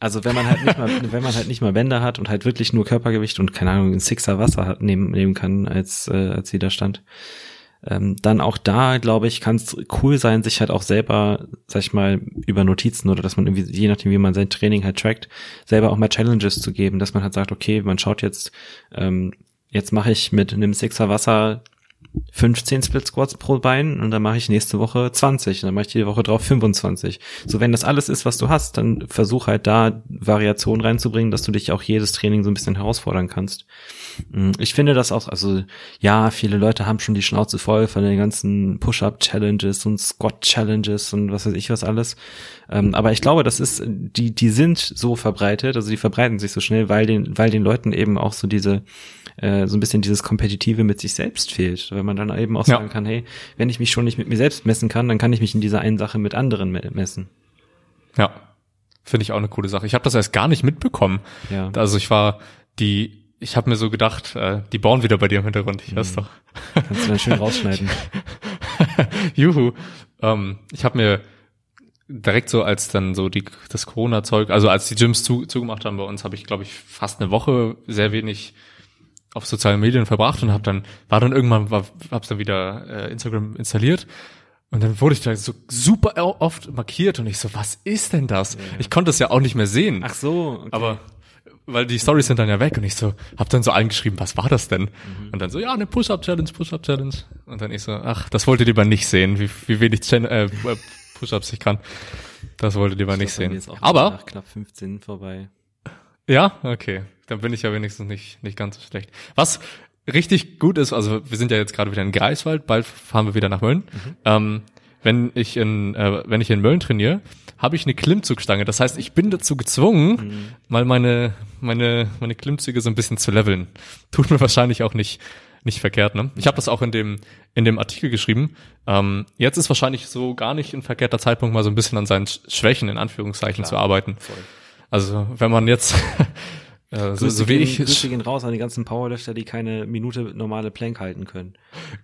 also wenn man halt nicht mal, wenn man halt nicht mal Bänder hat und halt wirklich nur Körpergewicht und keine Ahnung, ein Sixer Wasser hat, nehmen, nehmen kann als, äh, als Widerstand, ähm, dann auch da, glaube ich, kann es cool sein, sich halt auch selber, sag ich mal, über Notizen oder dass man irgendwie, je nachdem, wie man sein Training halt trackt, selber auch mal Challenges zu geben, dass man halt sagt, okay, man schaut jetzt, ähm, jetzt mache ich mit einem Sixer Wasser 15 Split Squats pro Bein und dann mache ich nächste Woche 20 und dann mache ich die Woche drauf 25. So, wenn das alles ist, was du hast, dann versuch halt da Variationen reinzubringen, dass du dich auch jedes Training so ein bisschen herausfordern kannst. Mm, ich finde das auch, also ja, viele Leute haben schon die Schnauze voll von den ganzen Push-Up-Challenges und Squat-Challenges und was weiß ich was alles. Ähm, aber ich glaube, das ist, die, die sind so verbreitet, also die verbreiten sich so schnell, weil den, weil den Leuten eben auch so diese, äh, so ein bisschen dieses Kompetitive mit sich selbst fehlt. Weil man dann eben auch sagen ja. kann, hey, wenn ich mich schon nicht mit mir selbst messen kann, dann kann ich mich in dieser einen Sache mit anderen messen. Ja. Finde ich auch eine coole Sache. Ich habe das erst gar nicht mitbekommen. Ja. Also ich war die ich habe mir so gedacht, äh, die bauen wieder bei dir im Hintergrund, ich weiß mhm. doch. Kannst du dann schön rausschneiden. Juhu. Ähm, ich habe mir direkt so, als dann so die das Corona-Zeug, also als die Gyms zu, zugemacht haben bei uns, habe ich, glaube ich, fast eine Woche sehr wenig auf sozialen Medien verbracht und habe dann, war dann irgendwann, war, hab's dann wieder äh, Instagram installiert und dann wurde ich da so super oft markiert und ich so, was ist denn das? Ja. Ich konnte es ja auch nicht mehr sehen. Ach so. Okay. Aber weil die Stories sind dann ja weg und ich so, hab dann so eingeschrieben, was war das denn? Mhm. Und dann so, ja, eine Push-Up-Challenge, Push-Up-Challenge. Und dann ich so, ach, das wolltet ihr lieber nicht sehen, wie, wie wenig Chen äh, Push-Ups ich kann. Das wolltet ihr lieber nicht sehen. Aber nach knapp 15 vorbei. Ja, okay. Dann bin ich ja wenigstens nicht, nicht ganz so schlecht. Was richtig gut ist, also wir sind ja jetzt gerade wieder in Greifswald, bald fahren wir wieder nach Mölln. Mhm. Ähm, wenn ich in, äh, wenn ich in Mölln trainiere, habe ich eine Klimmzugstange. Das heißt, ich bin dazu gezwungen, mhm. mal meine, meine, meine Klimmzüge so ein bisschen zu leveln. Tut mir wahrscheinlich auch nicht, nicht verkehrt, ne? Ich habe das auch in dem, in dem Artikel geschrieben. Ähm, jetzt ist wahrscheinlich so gar nicht ein verkehrter Zeitpunkt, mal so ein bisschen an seinen Schwächen in Anführungszeichen Klar, zu arbeiten. Voll. Also wenn man jetzt Äh, so, so wie ich. Grüße gehen raus an die ganzen Powerlifter, die keine Minute normale Plank halten können.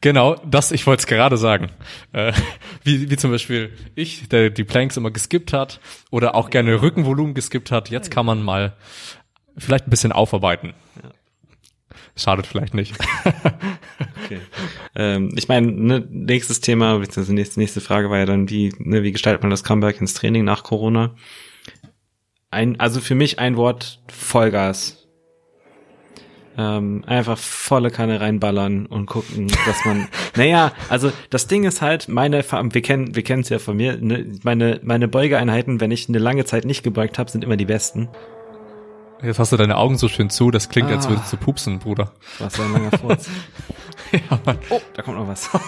Genau, das, ich wollte es gerade sagen. Äh, wie, wie zum Beispiel ich, der die Planks immer geskippt hat oder auch gerne Rückenvolumen geskippt hat. Jetzt kann man mal vielleicht ein bisschen aufarbeiten. Ja. Schadet vielleicht nicht. okay. Ähm, ich meine, ne, nächstes Thema, beziehungsweise nächste, nächste Frage war ja dann, wie, ne, wie gestaltet man das Comeback ins Training nach Corona? Ein, also für mich ein Wort Vollgas. ähm, einfach volle Kanne reinballern und gucken, dass man, naja, also das Ding ist halt, meine, wir kennen, wir kennen es ja von mir, ne, meine, meine Beugeeinheiten, wenn ich eine lange Zeit nicht gebeugt habe, sind immer die besten. Jetzt hast du deine Augen so schön zu, das klingt, ah. als würdest du pupsen, Bruder. Was ein langer Furz. ja, Mann. Oh, da kommt noch was.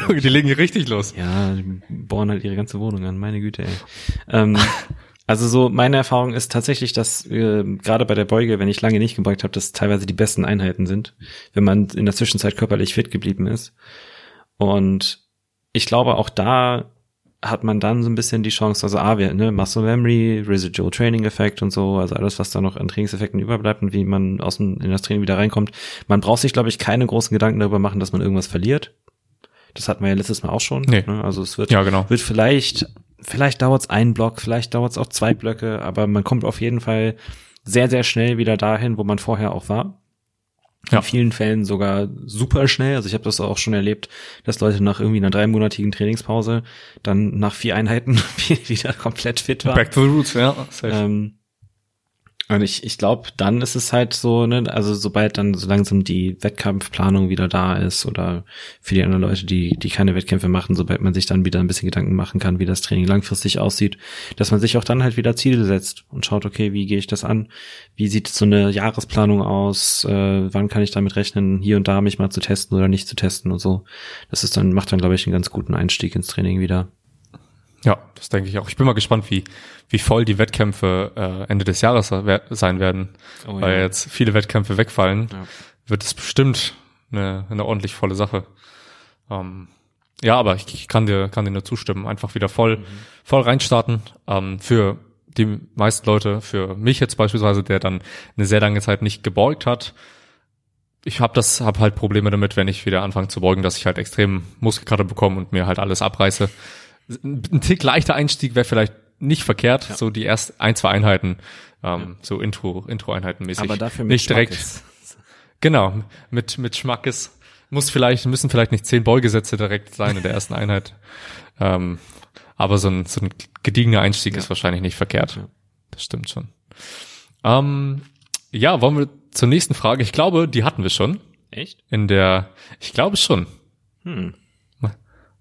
Junge, die legen hier richtig los. Ja, die bohren halt ihre ganze Wohnung an, meine Güte, ey. Ähm, also so meine Erfahrung ist tatsächlich, dass äh, gerade bei der Beuge, wenn ich lange nicht gebeugt habe, das teilweise die besten Einheiten sind, wenn man in der Zwischenzeit körperlich fit geblieben ist. Und ich glaube, auch da hat man dann so ein bisschen die Chance, also A, wir, ne, Muscle Memory, Residual Training Effekt und so, also alles, was da noch an Trainingseffekten überbleibt und wie man aus dem, in das Training wieder reinkommt. Man braucht sich, glaube ich, keine großen Gedanken darüber machen, dass man irgendwas verliert. Das hatten wir ja letztes Mal auch schon. Nee. Ne? Also es wird, ja, genau. wird vielleicht vielleicht dauert es einen Block, vielleicht dauert es auch zwei Blöcke, aber man kommt auf jeden Fall sehr, sehr schnell wieder dahin, wo man vorher auch war. Ja. In vielen Fällen sogar super schnell. Also ich habe das auch schon erlebt, dass Leute nach irgendwie einer dreimonatigen Trainingspause dann nach vier Einheiten wieder komplett fit waren. Back to the roots, ja. Ähm, und ich, ich glaube, dann ist es halt so, ne, also sobald dann so langsam die Wettkampfplanung wieder da ist oder für die anderen Leute, die, die keine Wettkämpfe machen, sobald man sich dann wieder ein bisschen Gedanken machen kann, wie das Training langfristig aussieht, dass man sich auch dann halt wieder Ziele setzt und schaut, okay, wie gehe ich das an? Wie sieht so eine Jahresplanung aus? Äh, wann kann ich damit rechnen, hier und da mich mal zu testen oder nicht zu testen und so? Das ist dann, macht dann, glaube ich, einen ganz guten Einstieg ins Training wieder. Ja, das denke ich auch. Ich bin mal gespannt, wie, wie voll die Wettkämpfe äh, Ende des Jahres sein werden. Oh, Weil ja. jetzt viele Wettkämpfe wegfallen, ja. wird es bestimmt eine, eine ordentlich volle Sache. Ähm, ja, aber ich, ich kann dir, kann dir nur zustimmen. Einfach wieder voll, mhm. voll reinstarten. Ähm, für die meisten Leute, für mich jetzt beispielsweise, der dann eine sehr lange Zeit nicht gebeugt hat, ich habe das, habe halt Probleme damit, wenn ich wieder anfange zu beugen, dass ich halt extrem Muskelkater bekomme und mir halt alles abreiße ein Tick leichter Einstieg wäre vielleicht nicht verkehrt, ja. so die erst ein, zwei Einheiten, ähm, ja. so Intro, Intro-Einheiten mäßig. Aber dafür mit nicht direkt. Genau, mit, mit Schmackes. Muss vielleicht, müssen vielleicht nicht zehn Beugesätze direkt sein in der ersten Einheit. Ähm, aber so ein, so ein gediegener Einstieg ja. ist wahrscheinlich nicht verkehrt. Das stimmt schon. Ähm, ja, wollen wir zur nächsten Frage? Ich glaube, die hatten wir schon. Echt? In der, ich glaube schon. Hm.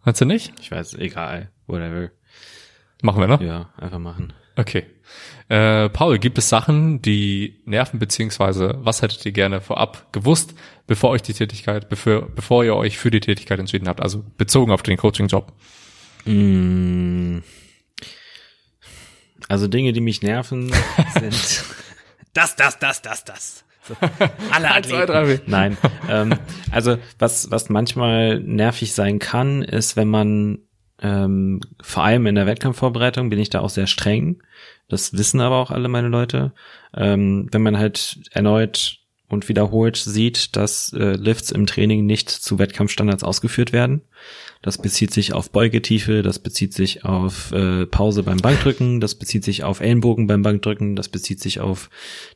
Meinst du nicht? Ich weiß, egal. Whatever. Machen wir, ne? Ja, einfach machen. Okay. Äh, Paul, gibt es Sachen, die nerven, beziehungsweise was hättet ihr gerne vorab gewusst, bevor euch die Tätigkeit, bevor, bevor ihr euch für die Tätigkeit entschieden habt, also bezogen auf den Coaching-Job? Mm. Also Dinge, die mich nerven, sind das, das, das, das, das. So, alle Athleten. Nein. ähm, also was, was manchmal nervig sein kann, ist, wenn man ähm, vor allem in der Wettkampfvorbereitung bin ich da auch sehr streng. Das wissen aber auch alle meine Leute. Ähm, wenn man halt erneut und wiederholt sieht, dass äh, Lifts im Training nicht zu Wettkampfstandards ausgeführt werden. Das bezieht sich auf Beugetiefe, das bezieht sich auf äh, Pause beim Bankdrücken, das bezieht sich auf Ellenbogen beim Bankdrücken, das bezieht sich auf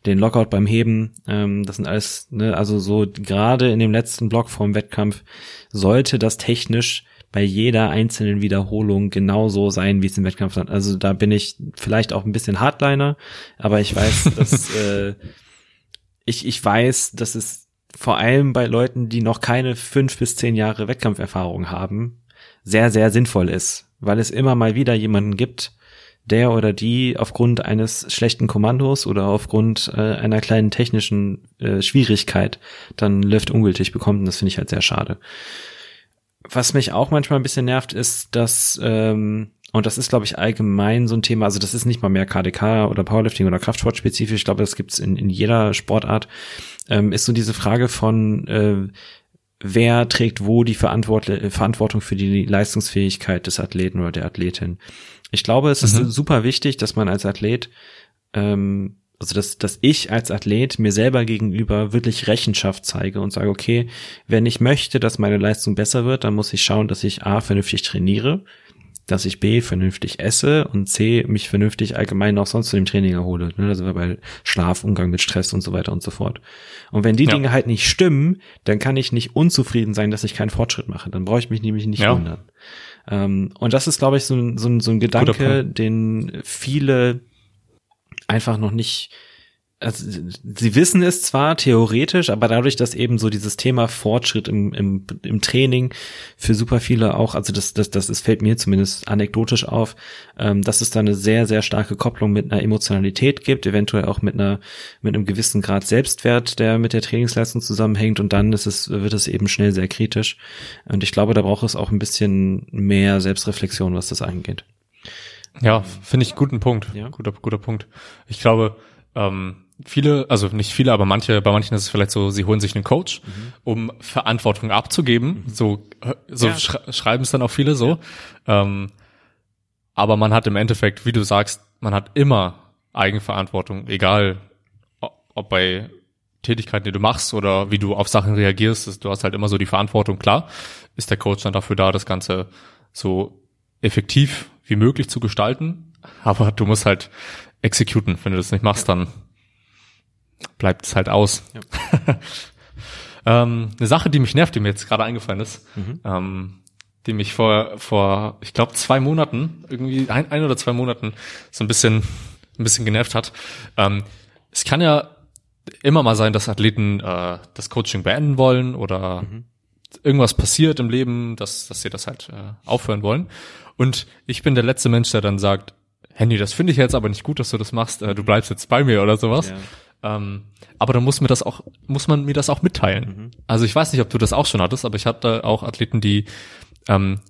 den Lockout beim Heben. Ähm, das sind alles, ne, also so gerade in dem letzten Block vorm Wettkampf sollte das technisch bei jeder einzelnen Wiederholung genauso sein, wie es im Wettkampf ist. Also da bin ich vielleicht auch ein bisschen Hardliner, aber ich weiß, dass äh, ich, ich weiß, dass es vor allem bei Leuten, die noch keine fünf bis zehn Jahre Wettkampferfahrung haben, sehr, sehr sinnvoll ist, weil es immer mal wieder jemanden gibt, der oder die aufgrund eines schlechten Kommandos oder aufgrund äh, einer kleinen technischen äh, Schwierigkeit dann Lift ungültig bekommt und das finde ich halt sehr schade. Was mich auch manchmal ein bisschen nervt, ist, dass ähm, und das ist, glaube ich, allgemein so ein Thema. Also das ist nicht mal mehr KDK oder Powerlifting oder Kraftsport spezifisch. Ich glaube, das gibt's in, in jeder Sportart. Ähm, ist so diese Frage von, äh, wer trägt wo die Verantwort Verantwortung für die Leistungsfähigkeit des Athleten oder der Athletin. Ich glaube, es ist mhm. super wichtig, dass man als Athlet, ähm, also dass, dass ich als Athlet mir selber gegenüber wirklich Rechenschaft zeige und sage, okay, wenn ich möchte, dass meine Leistung besser wird, dann muss ich schauen, dass ich A, vernünftig trainiere, dass ich B vernünftig esse und C mich vernünftig allgemein auch sonst zu dem Training erhole. Ne? Also bei Schlaf, Umgang mit Stress und so weiter und so fort. Und wenn die ja. Dinge halt nicht stimmen, dann kann ich nicht unzufrieden sein, dass ich keinen Fortschritt mache. Dann brauche ich mich nämlich nicht ja. wundern. Ähm, und das ist, glaube ich, so ein, so ein, so ein Gedanke, den viele einfach noch nicht also, sie wissen es zwar theoretisch, aber dadurch, dass eben so dieses Thema Fortschritt im, im, im Training für super viele auch, also das, das, das ist, fällt mir zumindest anekdotisch auf, ähm, dass es da eine sehr, sehr starke Kopplung mit einer Emotionalität gibt, eventuell auch mit einer, mit einem gewissen Grad Selbstwert, der mit der Trainingsleistung zusammenhängt und dann ist es, wird es eben schnell sehr kritisch. Und ich glaube, da braucht es auch ein bisschen mehr Selbstreflexion, was das angeht. Ja, finde ich guten Punkt. Ja. Guter, guter Punkt. Ich glaube, ähm, viele, also nicht viele, aber manche, bei manchen ist es vielleicht so, sie holen sich einen Coach, mhm. um Verantwortung abzugeben. Mhm. So, so ja. sch schreiben es dann auch viele so. Ja. Ähm, aber man hat im Endeffekt, wie du sagst, man hat immer Eigenverantwortung, egal ob bei Tätigkeiten, die du machst oder wie du auf Sachen reagierst. Du hast halt immer so die Verantwortung. Klar ist der Coach dann dafür da, das Ganze so effektiv wie möglich zu gestalten. Aber du musst halt exekuten. Wenn du das nicht machst, dann bleibt es halt aus. Ja. ähm, eine Sache, die mich nervt, die mir jetzt gerade eingefallen ist, mhm. ähm, die mich vor, vor, ich glaube, zwei Monaten, irgendwie ein, ein oder zwei Monaten so ein bisschen, ein bisschen genervt hat. Ähm, es kann ja immer mal sein, dass Athleten äh, das Coaching beenden wollen oder mhm. irgendwas passiert im Leben, dass, dass sie das halt äh, aufhören wollen. Und ich bin der letzte Mensch, der dann sagt, Handy, das finde ich jetzt aber nicht gut, dass du das machst, äh, du bleibst jetzt bei mir oder sowas. Ja. Ähm, aber dann muss mir das auch, muss man mir das auch mitteilen. Mhm. Also ich weiß nicht, ob du das auch schon hattest, aber ich hatte auch Athleten, die ähm,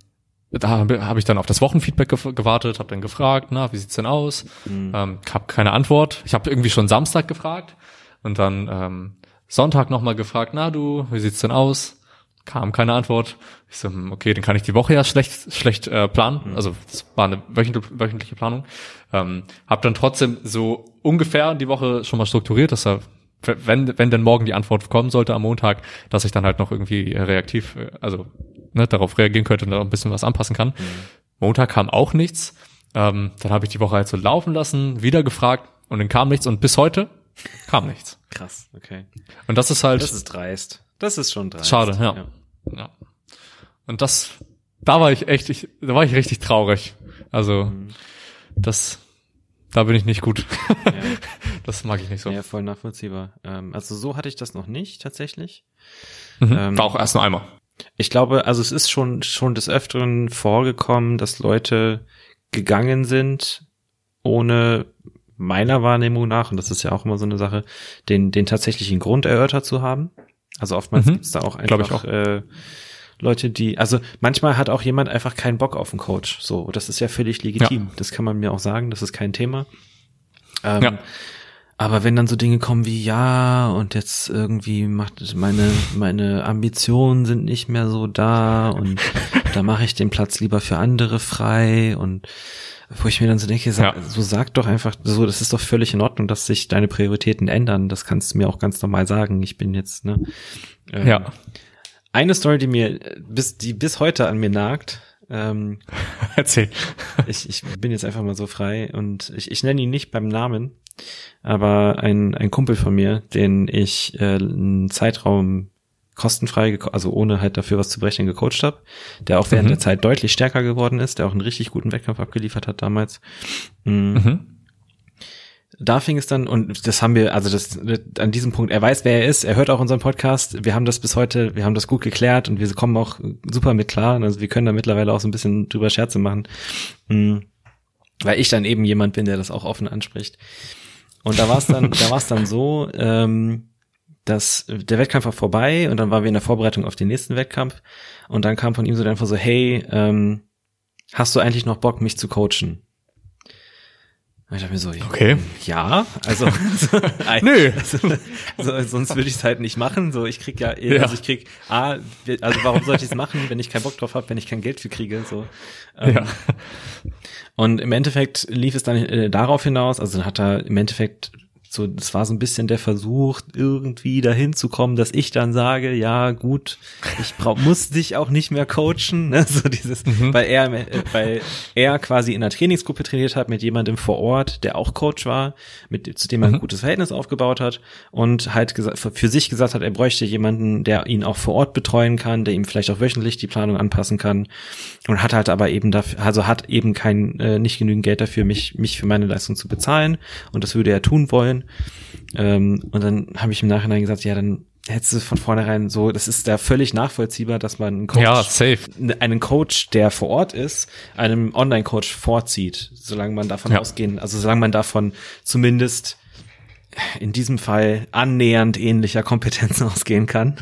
da habe hab ich dann auf das Wochenfeedback ge gewartet, habe dann gefragt, na, wie sieht's denn aus? Mhm. Ähm, habe keine Antwort. Ich habe irgendwie schon Samstag gefragt und dann ähm, Sonntag nochmal gefragt, na du, wie sieht's denn aus? Kam keine Antwort. Ich so, hm, okay, dann kann ich die Woche ja schlecht schlecht äh, planen. Mhm. Also das war eine wöchentliche Planung. Ähm, hab dann trotzdem so ungefähr die Woche schon mal strukturiert, dass er wenn wenn denn morgen die Antwort kommen sollte am Montag, dass ich dann halt noch irgendwie reaktiv, äh, also ne, darauf reagieren könnte und da ein bisschen was anpassen kann. Mhm. Montag kam auch nichts. Ähm, dann habe ich die Woche halt so laufen lassen, wieder gefragt und dann kam nichts und bis heute kam nichts. Krass, okay. Und das ist halt. Das ist dreist. Das ist schon dreist. Schade, ja. ja. ja. Und das, da war ich echt, ich, da war ich richtig traurig. Also, mhm. das, da bin ich nicht gut. Ja. Das mag ich nicht so. Ja, voll nachvollziehbar. Ähm, also so hatte ich das noch nicht tatsächlich. Mhm. Ähm, war auch erst nur einmal. Ich glaube, also es ist schon schon des Öfteren vorgekommen, dass Leute gegangen sind, ohne meiner Wahrnehmung nach, und das ist ja auch immer so eine Sache, den, den tatsächlichen Grund erörtert zu haben. Also oftmals mhm. gibt's da auch einfach auch. Äh, Leute, die, also manchmal hat auch jemand einfach keinen Bock auf einen Coach. So, das ist ja völlig legitim. Ja. Das kann man mir auch sagen, das ist kein Thema. Ähm, ja. Aber wenn dann so Dinge kommen wie ja und jetzt irgendwie macht meine meine Ambitionen sind nicht mehr so da und da mache ich den Platz lieber für andere frei und wo ich mir dann so denke, sag, ja. so sag doch einfach so, das ist doch völlig in Ordnung, dass sich deine Prioritäten ändern. Das kannst du mir auch ganz normal sagen. Ich bin jetzt, ne? Ähm, ja. Eine Story, die mir bis, die bis heute an mir nagt. Ähm, Erzähl. Ich, ich bin jetzt einfach mal so frei und ich, ich nenne ihn nicht beim Namen, aber ein, ein Kumpel von mir, den ich äh, einen Zeitraum kostenfrei, also ohne halt dafür was zu brechen, gecoacht habe, der auch während mhm. der Zeit deutlich stärker geworden ist, der auch einen richtig guten Wettkampf abgeliefert hat damals. Mhm. mhm. Da fing es dann, und das haben wir, also das an diesem Punkt, er weiß, wer er ist, er hört auch unseren Podcast, wir haben das bis heute, wir haben das gut geklärt und wir kommen auch super mit klar. Also wir können da mittlerweile auch so ein bisschen drüber Scherze machen. Mhm. Weil ich dann eben jemand bin, der das auch offen anspricht. Und da war es dann, da war es dann so, ähm, dass der Wettkampf war vorbei und dann waren wir in der Vorbereitung auf den nächsten Wettkampf und dann kam von ihm so einfach so, hey, ähm, hast du eigentlich noch Bock, mich zu coachen? Und ich dachte mir so, okay. ja, also, nö, also, sonst würde ich es halt nicht machen. So, ich krieg ja, ja, also ich krieg, ah, also warum sollte ich es machen, wenn ich keinen Bock drauf habe, wenn ich kein Geld für kriege? So. Ähm, ja. Und im Endeffekt lief es dann äh, darauf hinaus, also dann hat er im Endeffekt so, das war so ein bisschen der Versuch, irgendwie dahin zu kommen, dass ich dann sage, ja, gut, ich brauch, muss dich auch nicht mehr coachen, ne? so dieses, mhm. weil er, äh, weil er quasi in einer Trainingsgruppe trainiert hat mit jemandem vor Ort, der auch Coach war, mit, zu dem er ein mhm. gutes Verhältnis aufgebaut hat und halt gesagt, für sich gesagt hat, er bräuchte jemanden, der ihn auch vor Ort betreuen kann, der ihm vielleicht auch wöchentlich die Planung anpassen kann und hat halt aber eben dafür, also hat eben kein, äh, nicht genügend Geld dafür, mich, mich für meine Leistung zu bezahlen und das würde er tun wollen Ähm, und dann habe ich im Nachhinein gesagt, ja, dann hättest du von vornherein so, das ist da völlig nachvollziehbar, dass man einen Coach, ja, safe. einen Coach, der vor Ort ist, einem Online-Coach vorzieht, solange man davon ja. ausgehen, also solange man davon zumindest in diesem Fall annähernd ähnlicher Kompetenzen ausgehen kann,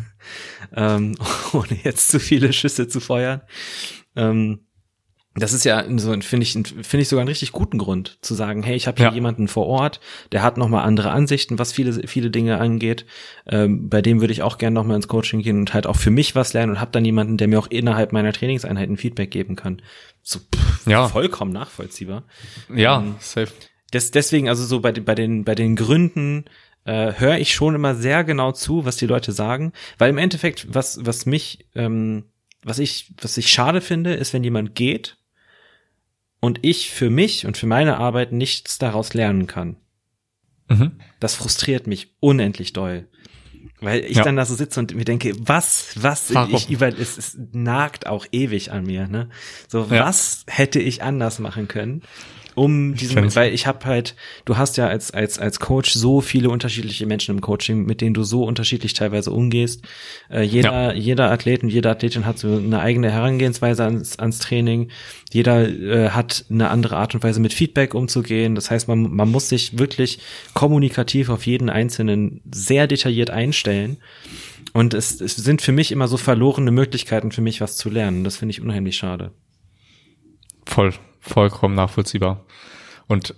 ähm, ohne jetzt zu viele Schüsse zu feuern. Ähm, das ist ja so, finde ich, finde ich sogar einen richtig guten Grund zu sagen, hey, ich habe hier ja. jemanden vor Ort, der hat nochmal andere Ansichten, was viele, viele Dinge angeht. Ähm, bei dem würde ich auch gerne nochmal ins Coaching gehen und halt auch für mich was lernen und habe dann jemanden, der mir auch innerhalb meiner Trainingseinheiten Feedback geben kann. So pff, ja. vollkommen nachvollziehbar. Ja, ähm, safe. Des, deswegen, also so bei, bei den, bei den Gründen, äh, höre ich schon immer sehr genau zu, was die Leute sagen, weil im Endeffekt, was, was mich, ähm, was ich, was ich schade finde, ist, wenn jemand geht und ich für mich und für meine Arbeit nichts daraus lernen kann. Mhm. Das frustriert mich unendlich doll. Weil ich ja. dann da so sitze und mir denke, was, was, Warum? ich über, es, es nagt auch ewig an mir, ne? So, ja. was hätte ich anders machen können? Um diesen, weil ich habe halt, du hast ja als als als Coach so viele unterschiedliche Menschen im Coaching, mit denen du so unterschiedlich teilweise umgehst. Äh, jeder ja. jeder Athlet und jede Athletin hat so eine eigene Herangehensweise ans, ans Training. Jeder äh, hat eine andere Art und Weise mit Feedback umzugehen. Das heißt, man man muss sich wirklich kommunikativ auf jeden einzelnen sehr detailliert einstellen. Und es, es sind für mich immer so verlorene Möglichkeiten für mich was zu lernen. Das finde ich unheimlich schade. Voll vollkommen nachvollziehbar. Und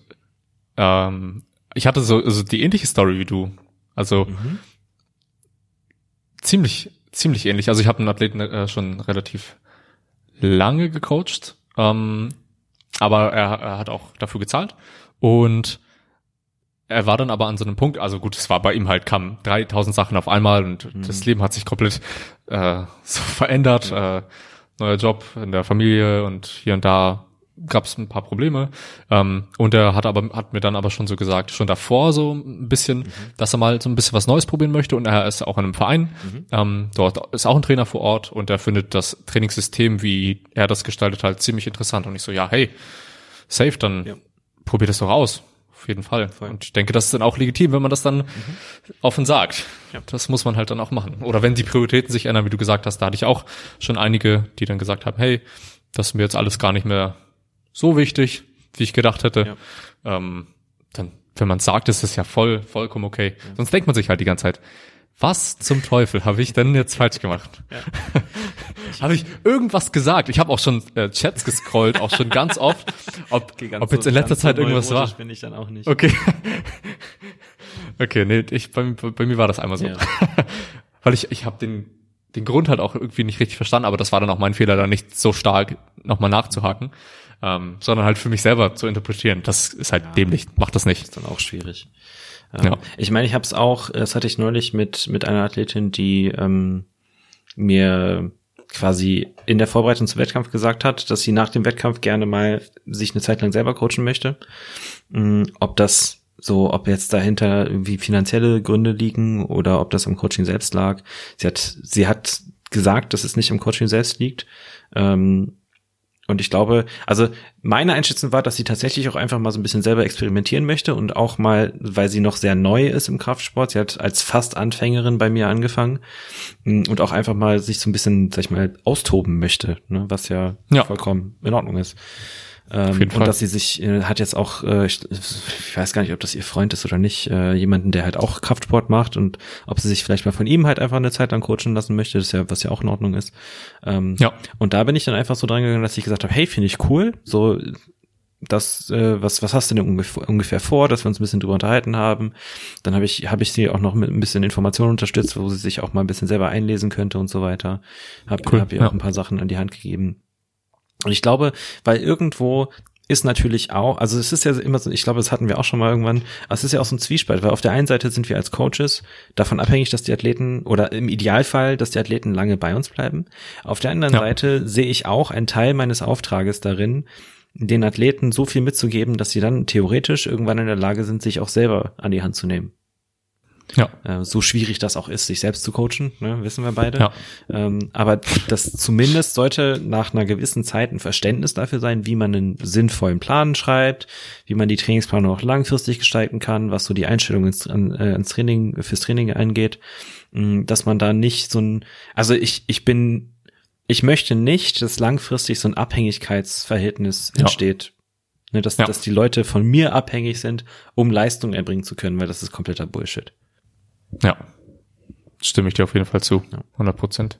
ähm, ich hatte so also die ähnliche Story wie du. Also mhm. ziemlich, ziemlich ähnlich. Also ich habe einen Athleten äh, schon relativ lange gecoacht, ähm, aber er, er hat auch dafür gezahlt. Und er war dann aber an so einem Punkt, also gut, es war bei ihm halt, kamen 3000 Sachen auf einmal und mhm. das Leben hat sich komplett äh, so verändert. Ja. Äh, neuer Job in der Familie und hier und da gab es ein paar Probleme. Ähm, und er hat aber hat mir dann aber schon so gesagt, schon davor so ein bisschen, mhm. dass er mal so ein bisschen was Neues probieren möchte. Und er ist auch in einem Verein. Mhm. Ähm, dort ist auch ein Trainer vor Ort und er findet das Trainingssystem, wie er das gestaltet, halt ziemlich interessant. Und ich so, ja, hey, safe, dann ja. probier das doch aus. Auf jeden Fall. Voll. Und ich denke, das ist dann auch legitim, wenn man das dann mhm. offen sagt. Ja. Das muss man halt dann auch machen. Oder wenn die Prioritäten sich ändern, wie du gesagt hast, da hatte ich auch schon einige, die dann gesagt haben, hey, das ist mir jetzt alles gar nicht mehr so wichtig, wie ich gedacht hätte. Ja. Ähm, dann, wenn man sagt, ist es ja voll, vollkommen okay. Ja. Sonst denkt man sich halt die ganze Zeit, was zum Teufel habe ich denn jetzt falsch gemacht? Ja. habe ich irgendwas gesagt? Ich habe auch schon äh, Chats gescrollt, auch schon ganz oft, ob, okay, ganz ob jetzt in letzter Zeit so irgendwas war. bin ich dann auch nicht. Okay. okay, nee, ich, bei, bei mir war das einmal so. Ja. Weil ich, ich habe den, den Grund halt auch irgendwie nicht richtig verstanden, aber das war dann auch mein Fehler, da nicht so stark nochmal nachzuhaken ähm, sondern halt für mich selber zu interpretieren. Das ist halt ja, dämlich, macht das nicht. Ist dann auch schwierig. Ähm, ja. Ich meine, ich habe es auch, das hatte ich neulich mit mit einer Athletin, die ähm, mir quasi in der Vorbereitung zum Wettkampf gesagt hat, dass sie nach dem Wettkampf gerne mal sich eine Zeit lang selber coachen möchte. Ähm, ob das so, ob jetzt dahinter irgendwie finanzielle Gründe liegen oder ob das am Coaching selbst lag. Sie hat, sie hat gesagt, dass es nicht am Coaching selbst liegt. Ähm, und ich glaube, also meine Einschätzung war, dass sie tatsächlich auch einfach mal so ein bisschen selber experimentieren möchte und auch mal, weil sie noch sehr neu ist im Kraftsport, sie hat als fast Anfängerin bei mir angefangen mm, und auch einfach mal sich so ein bisschen, sag ich mal, austoben möchte, ne, was ja, ja. vollkommen in Ordnung ist. Ähm, und dass sie sich, äh, hat jetzt auch, äh, ich, ich, weiß gar nicht, ob das ihr Freund ist oder nicht, äh, jemanden, der halt auch Kraftsport macht und ob sie sich vielleicht mal von ihm halt einfach eine Zeit lang coachen lassen möchte, das ist ja, was ja auch in Ordnung ist. Ähm, ja. Und da bin ich dann einfach so dran gegangen, dass ich gesagt habe, hey, finde ich cool, so das, äh, was, was hast du denn ungefähr, ungefähr vor, dass wir uns ein bisschen drüber unterhalten haben. Dann habe ich, habe ich sie auch noch mit ein bisschen Informationen unterstützt, wo sie sich auch mal ein bisschen selber einlesen könnte und so weiter. Habe cool, hab ihr ja. auch ein paar Sachen an die Hand gegeben. Und ich glaube, weil irgendwo ist natürlich auch, also es ist ja immer so, ich glaube, das hatten wir auch schon mal irgendwann, es ist ja auch so ein Zwiespalt, weil auf der einen Seite sind wir als Coaches davon abhängig, dass die Athleten oder im Idealfall, dass die Athleten lange bei uns bleiben. Auf der anderen ja. Seite sehe ich auch einen Teil meines Auftrages darin, den Athleten so viel mitzugeben, dass sie dann theoretisch irgendwann in der Lage sind, sich auch selber an die Hand zu nehmen. Ja. Äh, so schwierig das auch ist, sich selbst zu coachen, ne, wissen wir beide. Ja. Ähm, aber das zumindest sollte nach einer gewissen Zeit ein Verständnis dafür sein, wie man einen sinnvollen Plan schreibt, wie man die Trainingsplanung auch langfristig gestalten kann, was so die Einstellung ins, äh, ins Training, fürs Training angeht, mh, dass man da nicht so ein, also ich, ich bin, ich möchte nicht, dass langfristig so ein Abhängigkeitsverhältnis entsteht. Ne, dass, ja. dass die Leute von mir abhängig sind, um Leistung erbringen zu können, weil das ist kompletter Bullshit. Ja, stimme ich dir auf jeden Fall zu. 100 Prozent.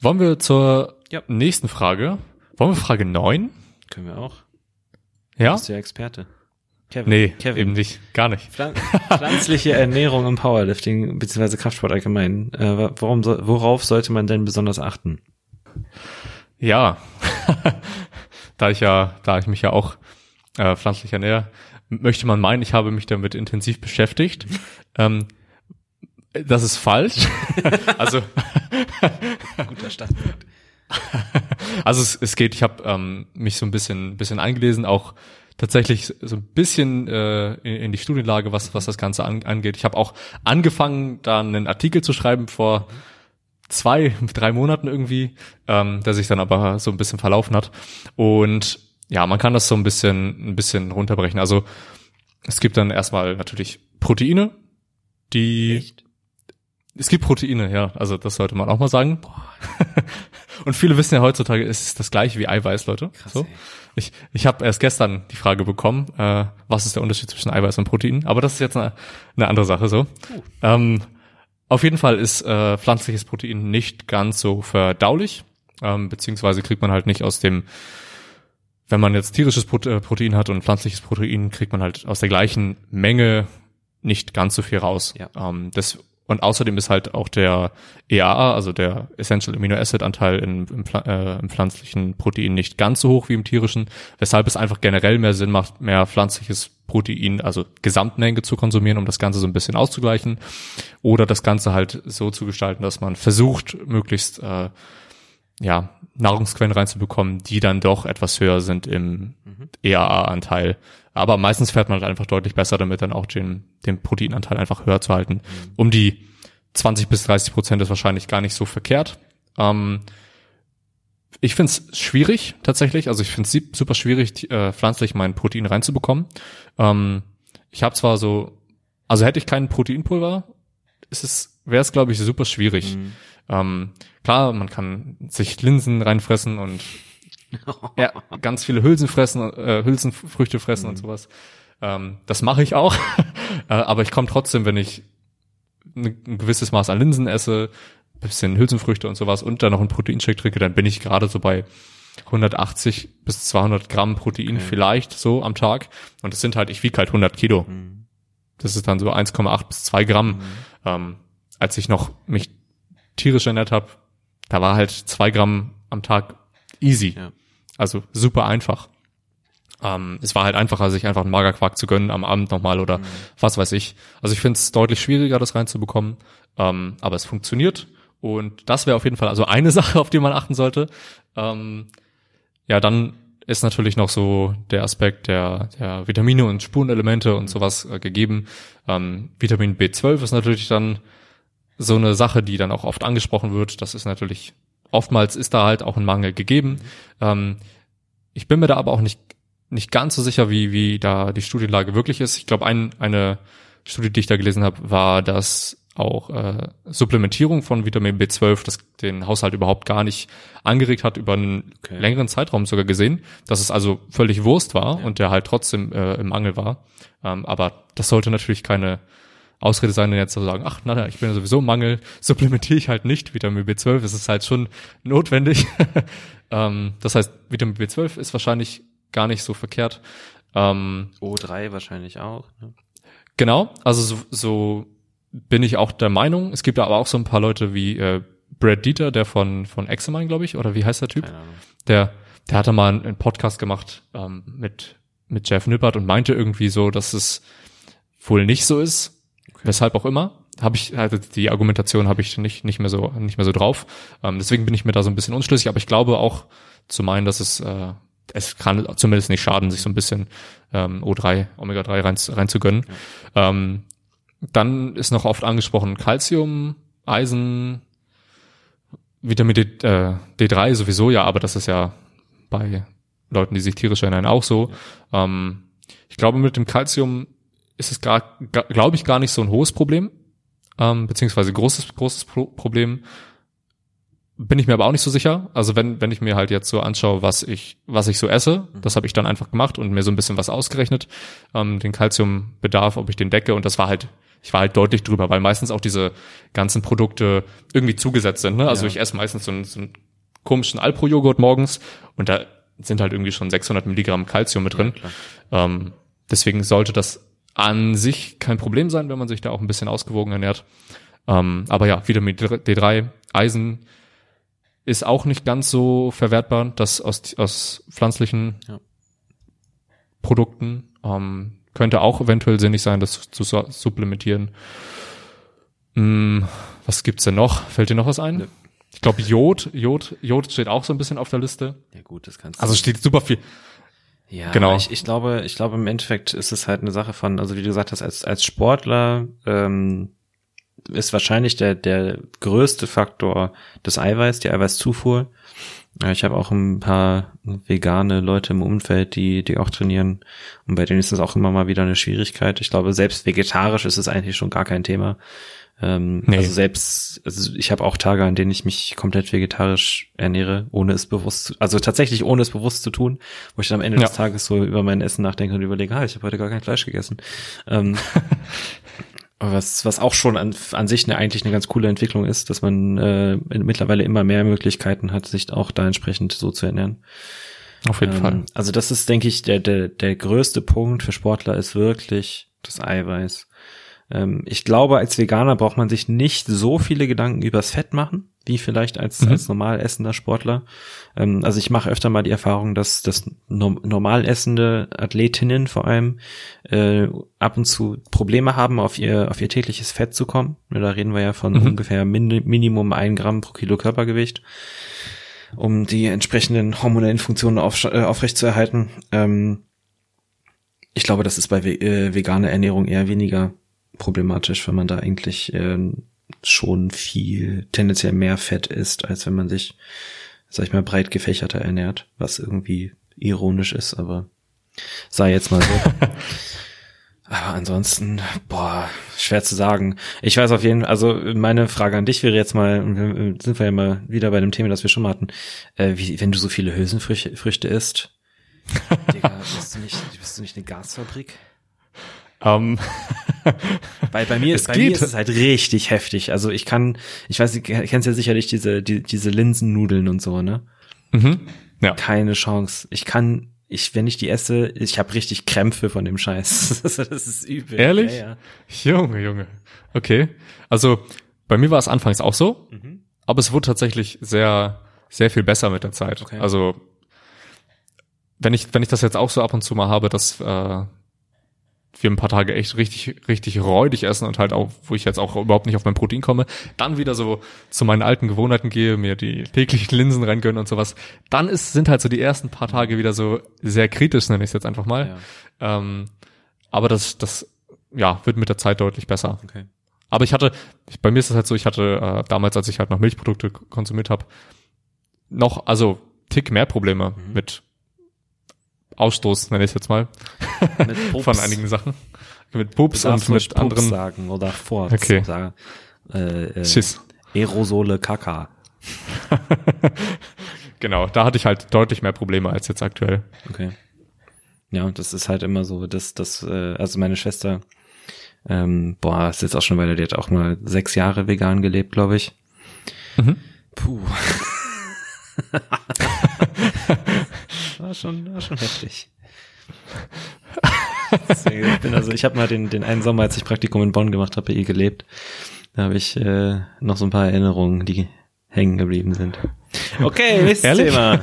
Wollen wir zur ja. nächsten Frage? Wollen wir Frage 9? Können wir auch. Ja? Du bist ja Experte. Kevin. Nee, Kevin. eben nicht. Gar nicht. Pflanzliche Ernährung im Powerlifting beziehungsweise Kraftsport allgemein. Äh, warum, worauf sollte man denn besonders achten? Ja, da ich ja, da ich mich ja auch äh, pflanzlich ernähre, möchte man meinen, ich habe mich damit intensiv beschäftigt. ähm, das ist falsch. also guter Standpunkt. also es, es geht, ich habe ähm, mich so ein bisschen, bisschen eingelesen, auch tatsächlich so ein bisschen äh, in, in die Studienlage, was, was das Ganze an, angeht. Ich habe auch angefangen, da einen Artikel zu schreiben vor zwei, drei Monaten irgendwie, ähm, der sich dann aber so ein bisschen verlaufen hat. Und ja, man kann das so ein bisschen, ein bisschen runterbrechen. Also es gibt dann erstmal natürlich Proteine, die Echt? Es gibt Proteine, ja. Also das sollte man auch mal sagen. Und viele wissen ja heutzutage, es ist das gleiche wie Eiweiß, Leute. Krass, so. Ich, ich habe erst gestern die Frage bekommen, äh, was ist der Unterschied zwischen Eiweiß und Protein? Aber das ist jetzt eine, eine andere Sache so. Uh. Ähm, auf jeden Fall ist äh, pflanzliches Protein nicht ganz so verdaulich, ähm, beziehungsweise kriegt man halt nicht aus dem, wenn man jetzt tierisches äh, Protein hat und pflanzliches Protein, kriegt man halt aus der gleichen Menge nicht ganz so viel raus. Ja. Ähm, das und außerdem ist halt auch der EAA, also der Essential Amino Acid Anteil im, im, äh, im, pflanzlichen Protein nicht ganz so hoch wie im tierischen, weshalb es einfach generell mehr Sinn macht, mehr pflanzliches Protein, also Gesamtmenge zu konsumieren, um das Ganze so ein bisschen auszugleichen. Oder das Ganze halt so zu gestalten, dass man versucht, möglichst äh, ja, Nahrungsquellen reinzubekommen, die dann doch etwas höher sind im mhm. EAA-Anteil. Aber meistens fährt man halt einfach deutlich besser damit, dann auch den, den Proteinanteil einfach höher zu halten. Um die 20 bis 30 Prozent ist wahrscheinlich gar nicht so verkehrt. Ähm, ich finde es schwierig tatsächlich, also ich finde es super schwierig, äh, pflanzlich mein Protein reinzubekommen. Ähm, ich habe zwar so, also hätte ich keinen Proteinpulver, ist es, wäre es glaube ich super schwierig. Mhm. Ähm, klar, man kann sich Linsen reinfressen und ja, ganz viele Hülsen fressen, äh, Hülsenfrüchte fressen mhm. und sowas. Ähm, das mache ich auch. äh, aber ich komme trotzdem, wenn ich ein, gewisses Maß an Linsen esse, bisschen Hülsenfrüchte und sowas und dann noch einen Proteinshake trinke, dann bin ich gerade so bei 180 bis 200 Gramm Protein okay. vielleicht so am Tag. Und das sind halt, ich wiege halt 100 Kilo. Mhm. Das ist dann so 1,8 bis 2 Gramm. Mhm. Ähm, als ich noch mich tierisch ernährt habe, da war halt zwei Gramm am Tag easy. Ja. Also super einfach. Ähm, es war halt einfacher, sich einfach einen Magerquark zu gönnen am Abend nochmal oder mhm. was weiß ich. Also ich finde es deutlich schwieriger, das reinzubekommen. Ähm, aber es funktioniert. Und das wäre auf jeden Fall also eine Sache, auf die man achten sollte. Ähm, ja, dann ist natürlich noch so der Aspekt der, der Vitamine und Spurenelemente und sowas äh, gegeben. Ähm, Vitamin B12 ist natürlich dann so eine Sache, die dann auch oft angesprochen wird. Das ist natürlich, oftmals ist da halt auch ein Mangel gegeben. Mhm. Ähm, ich bin mir da aber auch nicht, nicht ganz so sicher, wie, wie da die Studienlage wirklich ist. Ich glaube, ein, eine Studie, die ich da gelesen habe, war, dass auch äh, Supplementierung von Vitamin B12, das den Haushalt überhaupt gar nicht angeregt hat, über einen okay. längeren Zeitraum sogar gesehen, dass es also völlig Wurst war ja. und der halt trotzdem äh, im Mangel war. Ähm, aber das sollte natürlich keine Ausrede sein, jetzt zu sagen, ach, na, ich bin ja sowieso im Mangel, supplementiere ich halt nicht Vitamin B12, es ist halt schon notwendig. ähm, das heißt, Vitamin B12 ist wahrscheinlich gar nicht so verkehrt. Ähm, O3 wahrscheinlich auch. Ne? Genau, also so, so bin ich auch der Meinung. Es gibt aber auch so ein paar Leute wie äh, Brad Dieter, der von von Examine, glaube ich, oder wie heißt der Typ? Keine Ahnung. Der der hatte mal einen Podcast gemacht ähm, mit mit Jeff Nippert und meinte irgendwie so, dass es wohl nicht so ist, Okay. Weshalb auch immer. Habe ich, also die Argumentation habe ich nicht, nicht mehr so, nicht mehr so drauf. Ähm, deswegen bin ich mir da so ein bisschen unschlüssig, aber ich glaube auch zu meinen, dass es, äh, es kann zumindest nicht schaden, sich so ein bisschen ähm, O3, Omega-3 rein, rein zu gönnen. Ja. Ähm, dann ist noch oft angesprochen Calcium, Eisen, Vitamin D, äh, D3 sowieso ja, aber das ist ja bei Leuten, die sich tierisch ernähren, auch so. Ähm, ich glaube, mit dem Calcium ist es gar, glaube ich, gar nicht so ein hohes Problem, ähm, beziehungsweise großes, großes Pro Problem. Bin ich mir aber auch nicht so sicher. Also wenn, wenn ich mir halt jetzt so anschaue, was ich, was ich so esse, mhm. das habe ich dann einfach gemacht und mir so ein bisschen was ausgerechnet, ähm, den Calciumbedarf, ob ich den decke und das war halt, ich war halt deutlich drüber, weil meistens auch diese ganzen Produkte irgendwie zugesetzt sind. Ne? Also ja. ich esse meistens so einen, so einen komischen Alpro-Joghurt morgens und da sind halt irgendwie schon 600 Milligramm Calcium mit drin. Ja, ähm, deswegen sollte das an sich kein Problem sein, wenn man sich da auch ein bisschen ausgewogen ernährt. Ähm, aber ja, Vitamin D3, Eisen ist auch nicht ganz so verwertbar, das aus, aus pflanzlichen ja. Produkten. Ähm, könnte auch eventuell sinnig sein, das zu supplementieren. Hm, was gibt's denn noch? Fällt dir noch was ein? Ne. Ich glaube Jod, Jod, Jod steht auch so ein bisschen auf der Liste. Ja gut, das kannst du. Also steht super viel. Ja, genau. Ich, ich glaube, ich glaube im Endeffekt ist es halt eine Sache von, also wie du gesagt hast, als als Sportler ähm, ist wahrscheinlich der der größte Faktor das Eiweiß, die Eiweißzufuhr. Ich habe auch ein paar vegane Leute im Umfeld, die die auch trainieren und bei denen ist das auch immer mal wieder eine Schwierigkeit. Ich glaube, selbst vegetarisch ist es eigentlich schon gar kein Thema. Ähm, nee. Also selbst, also ich habe auch Tage, an denen ich mich komplett vegetarisch ernähre, ohne es bewusst, zu, also tatsächlich ohne es bewusst zu tun, wo ich dann am Ende ja. des Tages so über mein Essen nachdenke und überlege, ah, ich habe heute gar kein Fleisch gegessen. Ähm, was, was auch schon an, an sich eine, eigentlich eine ganz coole Entwicklung ist, dass man äh, mittlerweile immer mehr Möglichkeiten hat, sich auch da entsprechend so zu ernähren. Auf jeden ähm, Fall. Also das ist, denke ich, der, der, der größte Punkt für Sportler ist wirklich das Eiweiß. Ähm, ich glaube, als Veganer braucht man sich nicht so viele Gedanken übers Fett machen, wie vielleicht als, mhm. als normal essender Sportler. Ähm, also ich mache öfter mal die Erfahrung, dass, dass no normal essende Athletinnen vor allem äh, ab und zu Probleme haben, auf ihr, auf ihr tägliches Fett zu kommen. Da reden wir ja von mhm. ungefähr min Minimum ein Gramm pro Kilo Körpergewicht um die entsprechenden hormonellen Funktionen auf, äh, aufrechtzuerhalten. Ähm, ich glaube, das ist bei äh, veganer Ernährung eher weniger problematisch, wenn man da eigentlich äh, schon viel tendenziell mehr Fett isst, als wenn man sich, sag ich mal, breit gefächerter ernährt, was irgendwie ironisch ist, aber sei jetzt mal so. aber ansonsten, boah, schwer zu sagen. Ich weiß auf jeden Fall, also meine Frage an dich wäre jetzt mal, sind wir ja mal wieder bei dem Thema, das wir schon mal hatten, äh, wie, wenn du so viele Hülsenfrüchte isst, Digga, bist du nicht, bist du nicht eine Gasfabrik? Um. Ähm, Weil bei mir, ist, bei mir ist es halt richtig heftig. Also ich kann, ich weiß, du kennst ja sicherlich diese, die, diese Linsennudeln und so, ne? Mhm. Ja. Keine Chance. Ich kann, ich, wenn ich die esse, ich habe richtig Krämpfe von dem Scheiß. das ist übel. Ehrlich? Ja, ja. Junge, Junge. Okay. Also bei mir war es anfangs auch so, mhm. aber es wurde tatsächlich sehr, sehr viel besser mit der Zeit. Okay. Also wenn ich, wenn ich das jetzt auch so ab und zu mal habe, dass äh, wir ein paar Tage echt richtig, richtig räudig essen und halt auch, wo ich jetzt auch überhaupt nicht auf mein Protein komme, dann wieder so zu meinen alten Gewohnheiten gehe, mir die täglichen Linsen reingönne und sowas, dann ist, sind halt so die ersten paar Tage wieder so sehr kritisch, nenne ich es jetzt einfach mal. Ja. Ähm, aber das, das, ja, wird mit der Zeit deutlich besser. Okay. Aber ich hatte, bei mir ist es halt so, ich hatte äh, damals, als ich halt noch Milchprodukte konsumiert habe, noch, also Tick mehr Probleme mhm. mit Ausstoß, nenne ich jetzt mal, von einigen Sachen. Mit Pups und mit Pups anderen. sagen oder Forts okay. sagen. Äh, äh, Schiss. Aerosole Kaka. genau, da hatte ich halt deutlich mehr Probleme als jetzt aktuell. Okay. Ja, das ist halt immer so, dass das, äh, also meine Schwester, ähm, boah, ist jetzt auch schon weiter, die hat auch mal sechs Jahre vegan gelebt, glaube ich. Mhm. Puh. schon, war schon heftig. Ich bin also, ich habe mal den, den einen Sommer, als ich Praktikum in Bonn gemacht habe, bei ihr gelebt. Da habe ich äh, noch so ein paar Erinnerungen, die hängen geblieben sind. Okay, nächstes Thema.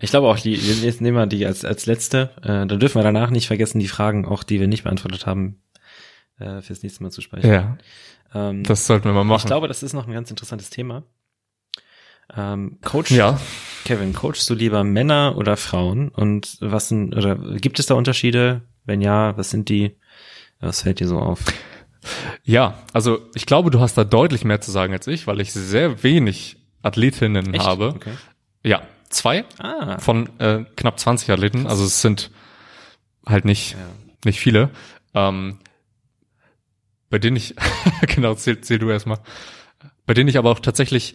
Ich glaube auch, die, jetzt nehmen wir die als, als letzte. Äh, da dürfen wir danach nicht vergessen, die Fragen, auch die wir nicht beantwortet haben, äh, fürs nächste Mal zu speichern. Ja. Ähm, das sollten wir mal machen. Ich glaube, das ist noch ein ganz interessantes Thema. Ähm, Coach, ja. Kevin, coachst du lieber Männer oder Frauen? Und was sind, oder gibt es da Unterschiede? Wenn ja, was sind die? Was fällt dir so auf? Ja, also ich glaube, du hast da deutlich mehr zu sagen als ich, weil ich sehr wenig Athletinnen Echt? habe. Okay. Ja, zwei Ah. von äh, knapp 20 Athleten. Also es sind halt nicht, nicht viele. Ähm, bei denen ich, genau, zähl, zähl du erstmal. Bei denen ich aber auch tatsächlich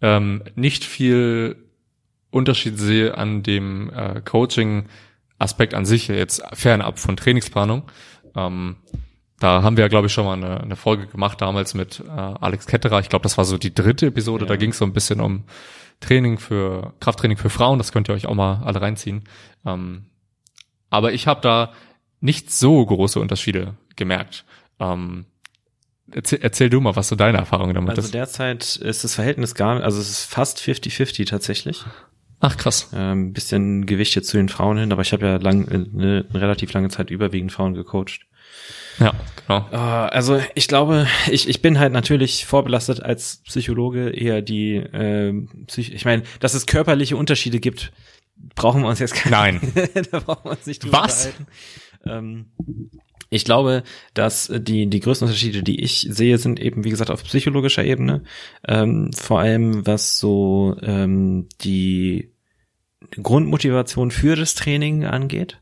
ähm, nicht viel Unterschied sehe an dem äh, Coaching-Aspekt an sich, jetzt fernab von Trainingsplanung. Ähm, da haben wir ja, glaube ich, schon mal eine, eine Folge gemacht damals mit äh, Alex Ketterer. Ich glaube, das war so die dritte Episode. Ja. Da ging es so ein bisschen um Training für Krafttraining für Frauen. Das könnt ihr euch auch mal alle reinziehen. Ähm, aber ich habe da nicht so große Unterschiede gemerkt. Ähm, erzähl, erzähl du mal, was so deine Erfahrungen damit Also ist. derzeit ist das Verhältnis gar, also es ist fast 50-50 tatsächlich. Ach krass. Ähm, bisschen Gewicht jetzt zu den Frauen hin, aber ich habe ja lang, äh, eine, eine relativ lange Zeit überwiegend Frauen gecoacht. Ja, genau. Ah, Also ich glaube, ich, ich bin halt natürlich vorbelastet als Psychologe eher die, ähm, Psych ich meine, dass es körperliche Unterschiede gibt, brauchen wir uns jetzt keine, Nein. da brauchen wir uns nicht drüber Was? Ähm, ich glaube, dass die, die größten Unterschiede, die ich sehe, sind eben, wie gesagt, auf psychologischer Ebene. Ähm, vor allem, was so ähm, die Grundmotivation für das Training angeht.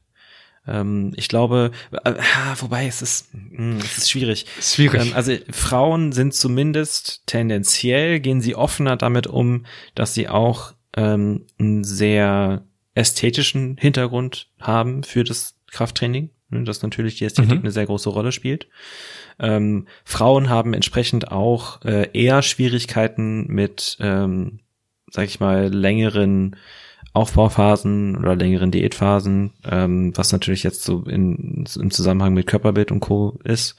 Ähm, ich glaube, äh, wobei es ist, mh, es ist schwierig. Schwierig. Ähm, also Frauen sind zumindest tendenziell, gehen sie offener damit um, dass sie auch ähm, einen sehr ästhetischen Hintergrund haben für das Krafttraining, dass natürlich die Ästhetik Mhm. eine sehr große Rolle spielt. Ähm, Frauen haben entsprechend auch äh, eher Schwierigkeiten mit, ähm, sag ich mal, längeren Aufbauphasen oder längeren Diätphasen, ähm, was natürlich jetzt so in, im Zusammenhang mit Körperbild und Co. ist.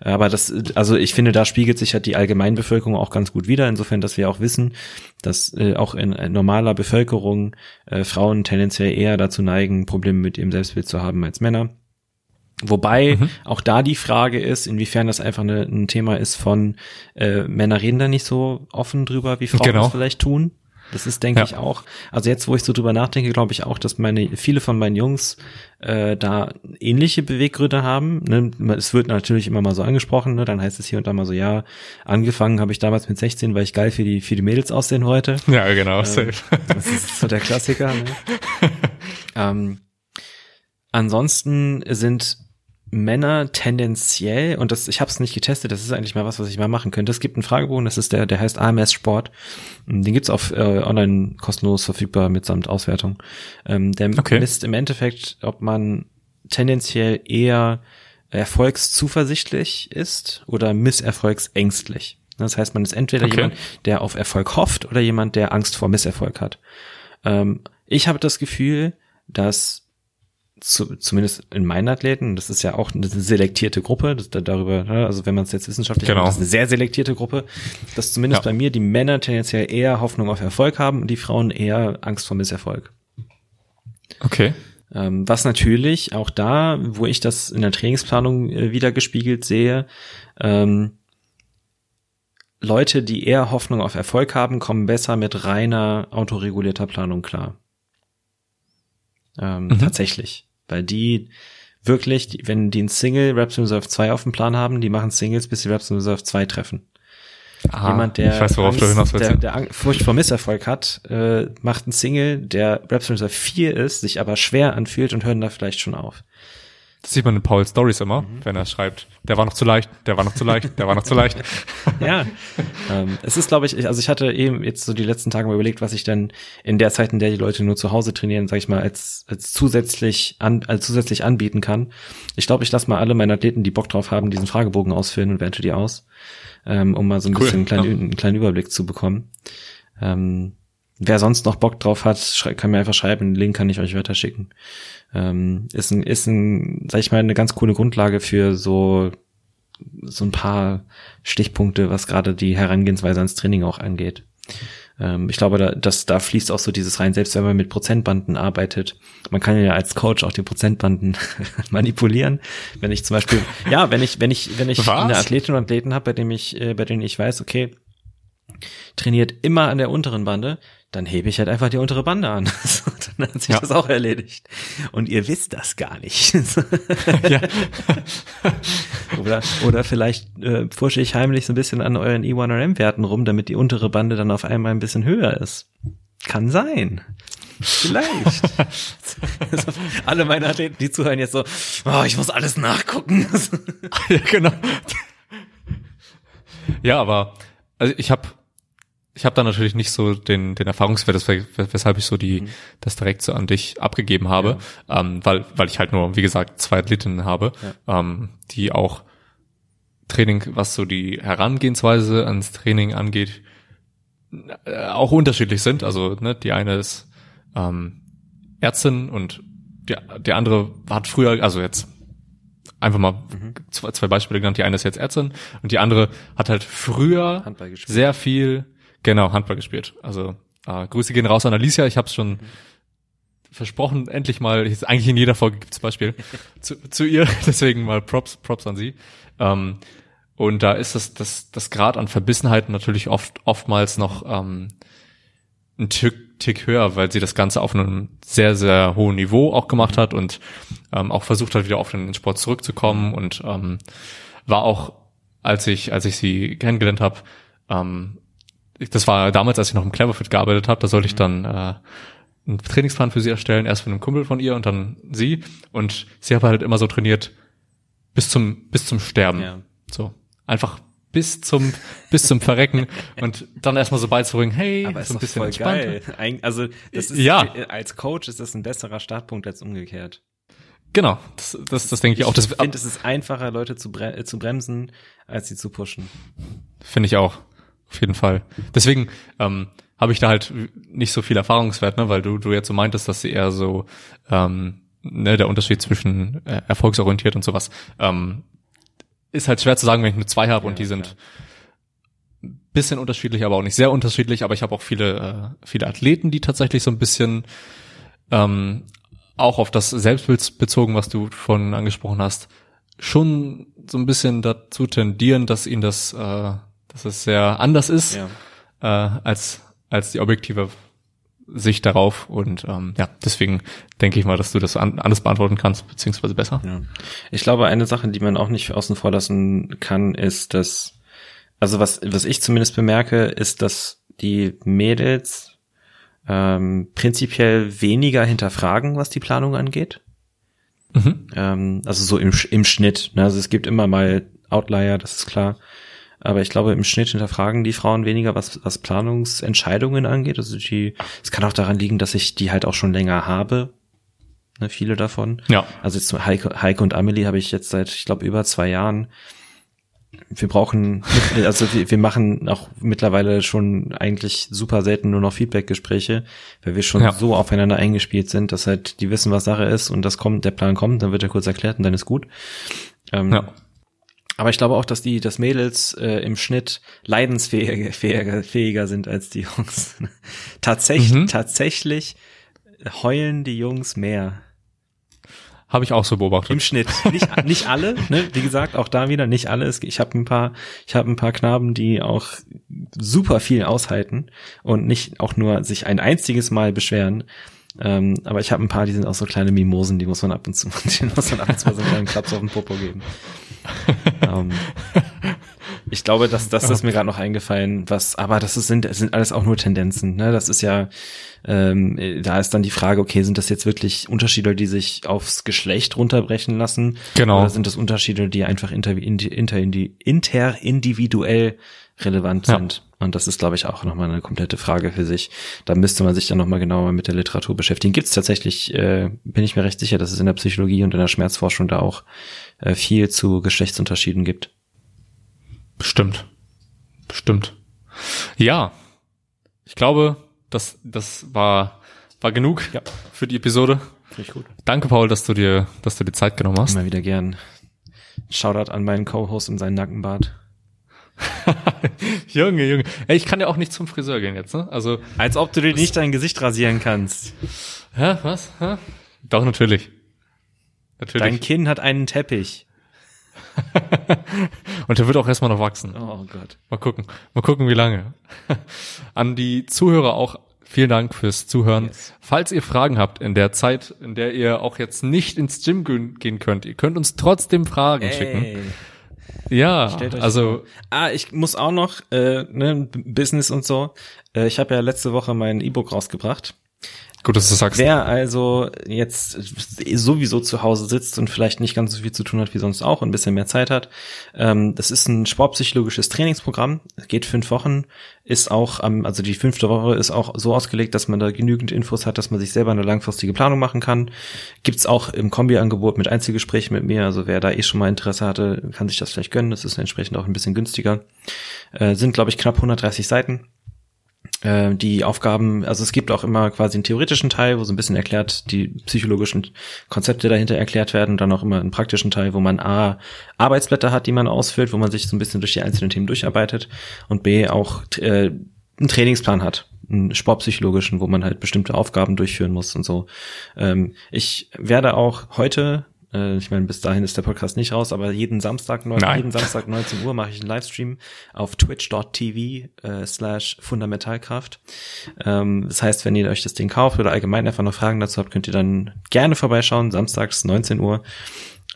Aber das, also ich finde, da spiegelt sich halt die Allgemeinbevölkerung auch ganz gut wider, insofern, dass wir auch wissen, dass äh, auch in äh, normaler Bevölkerung äh, Frauen tendenziell eher dazu neigen, Probleme mit ihrem Selbstbild zu haben als Männer. Wobei Mhm. auch da die Frage ist, inwiefern das einfach eine, ein Thema ist von äh, Männer reden da nicht so offen drüber, wie Frauen Genau. das vielleicht tun. Das ist, denke Ja. ich, auch. Also jetzt, wo ich so drüber nachdenke, glaube ich auch, dass meine viele von meinen Jungs äh, da ähnliche Beweggründe haben. Ne? Es wird natürlich immer mal so angesprochen, ne? dann heißt es hier und da mal so, ja, angefangen habe ich damals mit 16, weil ich geil für die für die Mädels aussehen wollte. ja, genau. safe. Das ist so der Klassiker. Ne? ähm, ansonsten sind Männer tendenziell, und das, ich habe es nicht getestet, das ist eigentlich mal was, was ich mal machen könnte. Es gibt einen Fragebogen, das ist der, der heißt AMS Sport. Den gibt's auf äh, online kostenlos verfügbar mitsamt Auswertung. Ähm, der Okay. misst im Endeffekt, ob man tendenziell eher erfolgszuversichtlich ist oder misserfolgsängstlich. Das heißt, man ist entweder Okay. jemand, der auf Erfolg hofft oder jemand, der Angst vor Misserfolg hat. Ähm, ich habe das Gefühl, dass zu, zumindest in meinen Athleten, das ist ja auch eine selektierte Gruppe, das, da- darüber, ne, also wenn man es jetzt wissenschaftlich Genau. macht, das ist eine sehr selektierte Gruppe, dass zumindest Ja. bei mir die Männer tendenziell eher Hoffnung auf Erfolg haben und die Frauen eher Angst vor Misserfolg. Okay. Ähm, was natürlich auch da, wo ich das in der Trainingsplanung äh, wieder gespiegelt sehe, ähm, Leute, die eher Hoffnung auf Erfolg haben, kommen besser mit reiner autoregulierter Planung klar. Ähm, Mhm. Tatsächlich. Weil die wirklich, wenn die ein Single Reps in Reserve 2 auf dem Plan haben, die machen Singles, bis die Reps in Reserve 2 treffen. Ah, Jemand, der, ich weiß, worauf du Angst- der, der Ang- Furcht vor Misserfolg hat, äh, macht einen Single, der Reps in Reserve 4 ist, sich aber schwer anfühlt und hören da vielleicht schon auf. Das sieht man in Paul Stories immer, Mhm. wenn er schreibt, der war noch zu leicht, der war noch zu leicht, der war noch zu leicht. ja, ähm, es ist, glaube ich, also ich hatte eben jetzt so die letzten Tage mal überlegt, was ich dann in der Zeit, in der die Leute nur zu Hause trainieren, sag ich mal, als, als zusätzlich an, als zusätzlich anbieten kann. Ich glaube, ich lasse mal alle meine Athleten, die Bock drauf haben, diesen Fragebogen ausfüllen und werte die aus, ähm, um mal so ein Cool, bisschen einen kleinen, ja. einen kleinen Überblick zu bekommen. Ähm, wer sonst noch Bock drauf hat, kann mir einfach schreiben, den Link kann ich euch weiterschicken. Ähm, ist ein, ist ein, sag ich mal, eine ganz coole Grundlage für so so ein paar Stichpunkte, was gerade die Herangehensweise ans Training auch angeht. Ähm, ich glaube, da, dass, da fließt auch so dieses rein, selbst wenn man mit Prozentbanden arbeitet. Man kann ja als Coach auch die Prozentbanden manipulieren. Wenn ich zum Beispiel, ja, wenn ich, wenn ich, wenn ich Was? eine Athletin oder Athleten habe, bei dem ich, äh, bei denen ich weiß, okay, trainiert immer an der unteren Bande, dann hebe ich halt einfach die untere Bande an. So, dann hat sich ja. das auch erledigt. Und ihr wisst das gar nicht. ja. oder, oder vielleicht äh, pushe ich heimlich so ein bisschen an euren E1RM-Werten rum, damit die untere Bande dann auf einmal ein bisschen höher ist. Kann sein. Vielleicht. Alle meine Athleten, die zuhören jetzt so, oh, ich muss alles nachgucken. ja, genau. Ja, aber also ich habe ich habe da natürlich nicht so den, den Erfahrungswert, weshalb ich so die, mhm. das direkt so an dich abgegeben habe, ja. ähm, weil, weil ich halt nur, wie gesagt, zwei Athletinnen habe, ja. ähm, die auch Training, was so die Herangehensweise ans Training angeht, äh, auch unterschiedlich sind. Also ne, die eine ist ähm, Ärztin und die, die andere hat früher, also jetzt einfach mal mhm. zwei, zwei Beispiele genannt. Die eine ist jetzt Ärztin und die andere hat halt früher sehr viel Genau, Handball gespielt. Also äh, Grüße gehen raus an Alicia. Ich habe es schon mhm. versprochen, endlich mal, jetzt eigentlich in jeder Folge gibt's Beispiel zu, zu ihr, deswegen mal Props, Props an sie. Ähm, und da ist das, das, das Grad an Verbissenheit natürlich oft, oftmals noch ähm, ein Tick, Tick höher, weil sie das Ganze auf einem sehr, sehr hohen Niveau auch gemacht hat und ähm, auch versucht hat, wieder auf den Sport zurückzukommen und ähm, war auch, als ich, als ich sie kennengelernt habe, ähm, das war damals, als ich noch im Cleverfit gearbeitet habe, da sollte ich mhm. dann äh, einen Trainingsplan für sie erstellen, erst von einem Kumpel von ihr und dann sie. Und sie hat halt immer so trainiert bis zum bis zum Sterben. Ja. So einfach bis zum bis zum Verrecken und dann erstmal so beizubringen, hey, Aber so ein bisschen voll geil. Also das ist ja. als Coach ist das ein besserer Startpunkt als umgekehrt. Genau, das, das, das denke ich auch. Ich finde, es ist einfacher, Leute zu, bre zu bremsen, als sie zu pushen. Finde ich auch auf jeden Fall. Deswegen ähm, habe ich da halt nicht so viel Erfahrungswert, ne, weil du, du jetzt so meintest, dass sie eher so ähm, ne, der Unterschied zwischen äh, erfolgsorientiert und sowas ähm, ist halt schwer zu sagen, wenn ich nur zwei habe ja, und die sind klar. bisschen unterschiedlich, aber auch nicht sehr unterschiedlich. Aber ich habe auch viele äh, viele Athleten, die tatsächlich so ein bisschen ähm, auch auf das Selbstbild bezogen, was du von angesprochen hast, schon so ein bisschen dazu tendieren, dass ihnen das äh, dass es sehr anders ist ja. äh, als als die objektive Sicht darauf und ähm, ja, deswegen denke ich mal, dass du das an, anders beantworten kannst, beziehungsweise besser. Ja. Ich glaube, eine Sache, die man auch nicht außen vor lassen kann, ist, dass, also was, was ich zumindest bemerke, ist, dass die Mädels ähm, prinzipiell weniger hinterfragen, was die Planung angeht. Mhm. Ähm, also so im, im Schnitt. Ne? Also es gibt immer mal Outlier, das ist klar. Aber ich glaube, im Schnitt hinterfragen die Frauen weniger, was, was Planungsentscheidungen angeht. Also die, es kann auch daran liegen, dass ich die halt auch schon länger habe. Ne, viele davon. Ja. Also jetzt Heike, Heike und Amelie habe ich jetzt seit, ich glaube, über zwei Jahren. Wir brauchen, also wir, wir machen auch mittlerweile schon eigentlich super selten nur noch Feedback-Gespräche, weil wir schon ja. so aufeinander eingespielt sind, dass halt die wissen, was Sache ist und das kommt, der Plan kommt, dann wird er kurz erklärt und dann ist gut. Ähm, ja. Aber ich glaube auch, dass die, dass Mädels äh, im Schnitt leidensfähiger fähiger, fähiger sind als die Jungs. tatsächlich, mhm. tatsächlich heulen die Jungs mehr. Habe ich auch so beobachtet. Im Schnitt. Nicht, nicht alle, ne? Wie gesagt, auch da wieder nicht alle. Ich habe ein paar, ich habe ein paar Knaben, die auch super viel aushalten und nicht auch nur sich ein einziges Mal beschweren. Ähm, aber ich habe ein paar, die sind auch so kleine Mimosen, die muss man ab und zu, denen muss man ab und zu so einen kleinen Klaps auf den Popo geben. ähm, ich glaube, dass das ist mir gerade noch eingefallen, was, aber das ist, sind, sind alles auch nur Tendenzen. Ne? Das ist ja, ähm, da ist dann die Frage, okay, sind das jetzt wirklich Unterschiede, die sich aufs Geschlecht runterbrechen lassen? Genau. Oder sind das Unterschiede, die einfach inter, inter, interindividuell relevant ja. sind? Und das ist, glaube ich, auch nochmal eine komplette Frage für sich. Da müsste man sich dann nochmal genauer mit der Literatur beschäftigen. Gibt es tatsächlich, äh, bin ich mir recht sicher, dass es in der Psychologie und in der Schmerzforschung da auch viel zu Geschlechtsunterschieden gibt. Bestimmt. Bestimmt. Ja. Ich glaube, das, das war, war genug ja. für die Episode. Finde ich gut. Danke, Paul, dass du dir, dass du dir Zeit genommen hast. Immer wieder gern. Shoutout an meinen Co-Host und seinen Nackenbart. Junge, Junge. Ey, ich kann ja auch nicht zum Friseur gehen jetzt, ne? Also. Als ob du dir nicht dein Gesicht rasieren kannst. Hä, was? Hä? Doch, natürlich. Natürlich. Dein Kinn hat einen Teppich. Und der wird auch erstmal noch wachsen. Oh Gott. Mal gucken. Mal gucken, wie lange. An die Zuhörer auch vielen Dank fürs Zuhören. Yes. Falls ihr Fragen habt in der Zeit, in der ihr auch jetzt nicht ins Gym gehen könnt, ihr könnt uns trotzdem Fragen Ey. schicken. Ja, also. Vor. Ah, ich muss auch noch, äh, ne, Business und so. Äh, ich habe ja letzte Woche mein E-Book rausgebracht. Gut, dass du sagst. Wer also jetzt sowieso zu Hause sitzt und vielleicht nicht ganz so viel zu tun hat wie sonst auch und ein bisschen mehr Zeit hat, ähm, das ist ein sportpsychologisches Trainingsprogramm, geht fünf Wochen, ist auch, am, also die fünfte Woche ist auch so ausgelegt, dass man da genügend Infos hat, dass man sich selber eine langfristige Planung machen kann. Gibt's auch im Kombi-Angebot mit Einzelgesprächen mit mir, also wer da eh schon mal Interesse hatte, kann sich das vielleicht gönnen, das ist entsprechend auch ein bisschen günstiger. Äh, sind, glaube ich, knapp 130 Seiten die Aufgaben, also es gibt auch immer quasi einen theoretischen Teil, wo so ein bisschen erklärt, die psychologischen Konzepte dahinter erklärt werden und dann auch immer einen praktischen Teil, wo man A, Arbeitsblätter hat, die man ausfüllt, wo man sich so ein bisschen durch die einzelnen Themen durcharbeitet und B, auch äh, einen Trainingsplan hat, einen sportpsychologischen, wo man halt bestimmte Aufgaben durchführen muss und so. Ähm, ich werde auch heute äh, ich meine, bis dahin ist der Podcast nicht raus, aber jeden Samstag, neun, jeden Samstag 19 Uhr mache ich einen Livestream auf twitch.tv äh, slash fundamentalkraft. Ähm, das heißt, wenn ihr euch das Ding kauft oder allgemein einfach noch Fragen dazu habt, könnt ihr dann gerne vorbeischauen, samstags 19 Uhr.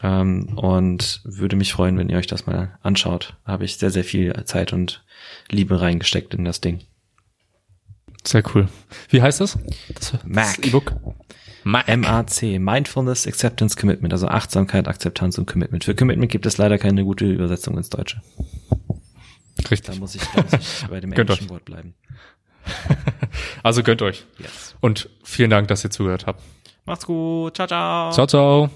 Ähm, und würde mich freuen, wenn ihr euch das mal anschaut. Da habe ich sehr, sehr viel Zeit und Liebe reingesteckt in das Ding. Sehr cool. Wie heißt das? das Mac. E-Book. MAC, Mindfulness, Acceptance, Commitment, also Achtsamkeit, Akzeptanz und Commitment. Für Commitment gibt es leider keine gute Übersetzung ins Deutsche. Richtig. Da muss ich, da muss ich bei dem englischen Wort bleiben. also gönnt euch. Yes. Und vielen Dank, dass ihr zugehört habt. Macht's gut. Ciao, ciao. Ciao, ciao.